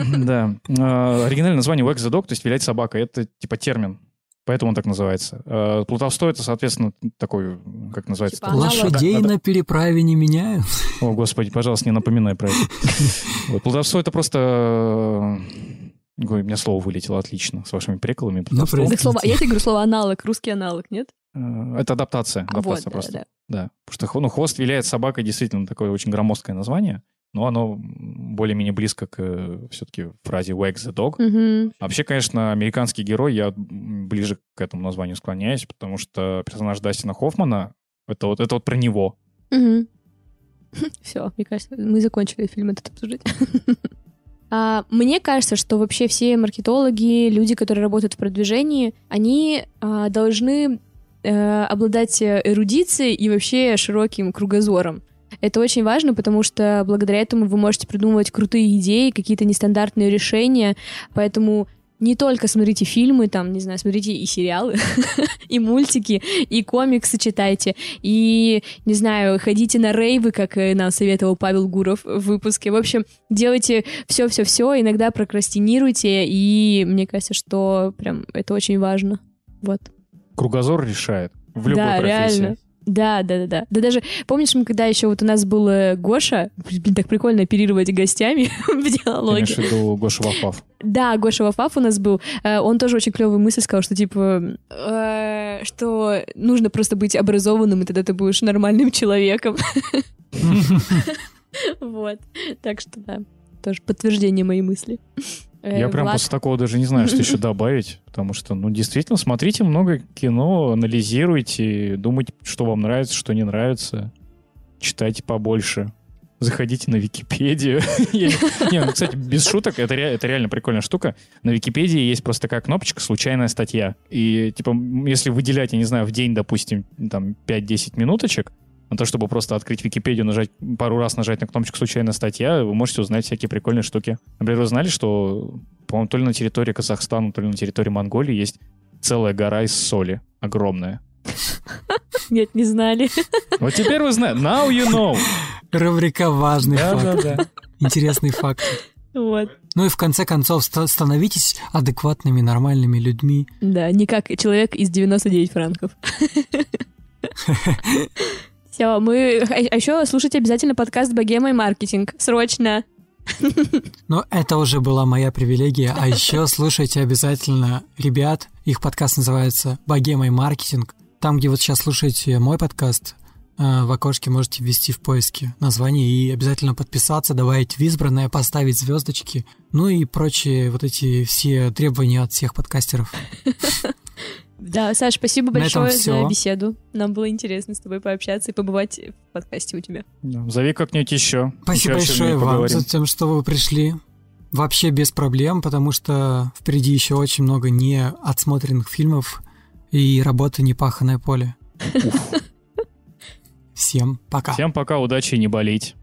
Speaker 2: Да. Э, Оригинальное название Wag the Dog, то есть вилять собака, это типа термин. Поэтому он так называется. Э, Плутовство это, соответственно, такой, как называется?
Speaker 3: Типа.
Speaker 1: Лошадей на переправе не меняют.
Speaker 2: О, господи, пожалуйста, не напоминай про это. Вот, Плутовство это просто... э, Ой, у меня слово вылетело отлично с вашими приколами. Плутовство.
Speaker 1: прости.
Speaker 3: Так слово, я тебе говорю слово аналог, русский аналог, нет?
Speaker 2: Э, Это адаптация.
Speaker 3: А, вот,
Speaker 2: адаптация
Speaker 3: да,
Speaker 2: просто.
Speaker 3: да.
Speaker 2: Да. Потому что ну, хвост виляет собакой действительно такое очень громоздкое название, но оно более-менее близко к все-таки фразе wag the dog.
Speaker 3: Мгм.
Speaker 2: Вообще, конечно, американский герой, я ближе к этому названию склоняюсь, потому что персонаж Дастина Хоффмана это вот, это вот про него.
Speaker 3: Все, мне кажется, мы закончили фильм этот обсуждать. А, Мне кажется, что вообще все маркетологи, люди, которые работают в продвижении, они а, должны э, обладать э, эрудицией и вообще широким кругозором. Это очень важно, потому что благодаря этому вы можете придумывать крутые идеи, какие-то нестандартные решения. Поэтому не только смотрите фильмы, там, не знаю, смотрите и сериалы, и мультики, и комиксы читайте, и, не знаю, ходите на рейвы, как нам советовал Павел Гуров в выпуске. В общем, делайте все-все-все, иногда прокрастинируйте, и мне кажется, что прям это очень важно. Вот.
Speaker 2: Кругозор решает в любой
Speaker 3: да,
Speaker 2: профессии.
Speaker 3: реально. Да, да, да, да. Да даже, помнишь, мы когда еще вот у нас был э, Гоша, блин, так прикольно оперировать гостями в диалоге.
Speaker 2: в виду Гоша Вафав?
Speaker 3: Да, Гоша Вафаф у нас был. Э, Он тоже очень клевую мысль сказал, что типа, э, что нужно просто быть образованным, и тогда ты будешь нормальным человеком. Вот. Так что да, тоже подтверждение моей мысли. Э,
Speaker 2: Я прям
Speaker 3: Влад,
Speaker 2: после такого даже не знаю, что еще добавить, потому что, ну, действительно, смотрите много кино, анализируйте, думайте, что вам нравится, что не нравится, читайте побольше, заходите на Википедию. Не, ну, кстати, без шуток, это ре- это реально прикольная штука. На Википедии есть просто такая кнопочка «Случайная статья». И, типа, если выделять, я не знаю, в день, допустим, там, 5-10 минуточек, на то, чтобы просто открыть Википедию, нажать пару раз нажать на кнопочку «Случайная статья», вы можете узнать всякие прикольные штуки. Например, вы знали, что, по-моему, то ли на территории Казахстана, то ли на территории Монголии есть целая гора из соли. Огромная.
Speaker 3: Нет, не знали.
Speaker 2: Вот теперь вы знаете. Now you know.
Speaker 1: Рубрика «Важный факт».
Speaker 2: Да-да-да.
Speaker 1: Интересный факт.
Speaker 3: Вот.
Speaker 1: Ну и в конце концов, ста- становитесь адекватными, нормальными людьми.
Speaker 3: Да, не как человек из 99 франков. Все, мы... А еще слушайте обязательно подкаст «Богема и маркетинг». Срочно.
Speaker 1: Но это уже была моя привилегия. А еще слушайте обязательно ребят. Их подкаст называется «Богема и маркетинг». Там, где вот сейчас слушаете мой подкаст, э, в окошке можете ввести в поиске название и обязательно подписаться, добавить в избранное, поставить звездочки, ну и прочие вот эти все требования от всех подкастеров.
Speaker 3: Да, Саш, спасибо большое за беседу. Нам было интересно с тобой пообщаться и побывать в подкасте у тебя.
Speaker 2: Да, Зови как-нибудь еще.
Speaker 1: Спасибо
Speaker 2: Еще
Speaker 1: большое вам
Speaker 2: поговорим.
Speaker 1: за тем, что вы пришли. Вообще без проблем, потому что впереди еще очень много не отсмотренных фильмов и работы непаханное поле. Всем пока.
Speaker 2: Всем пока, удачи и не болеть.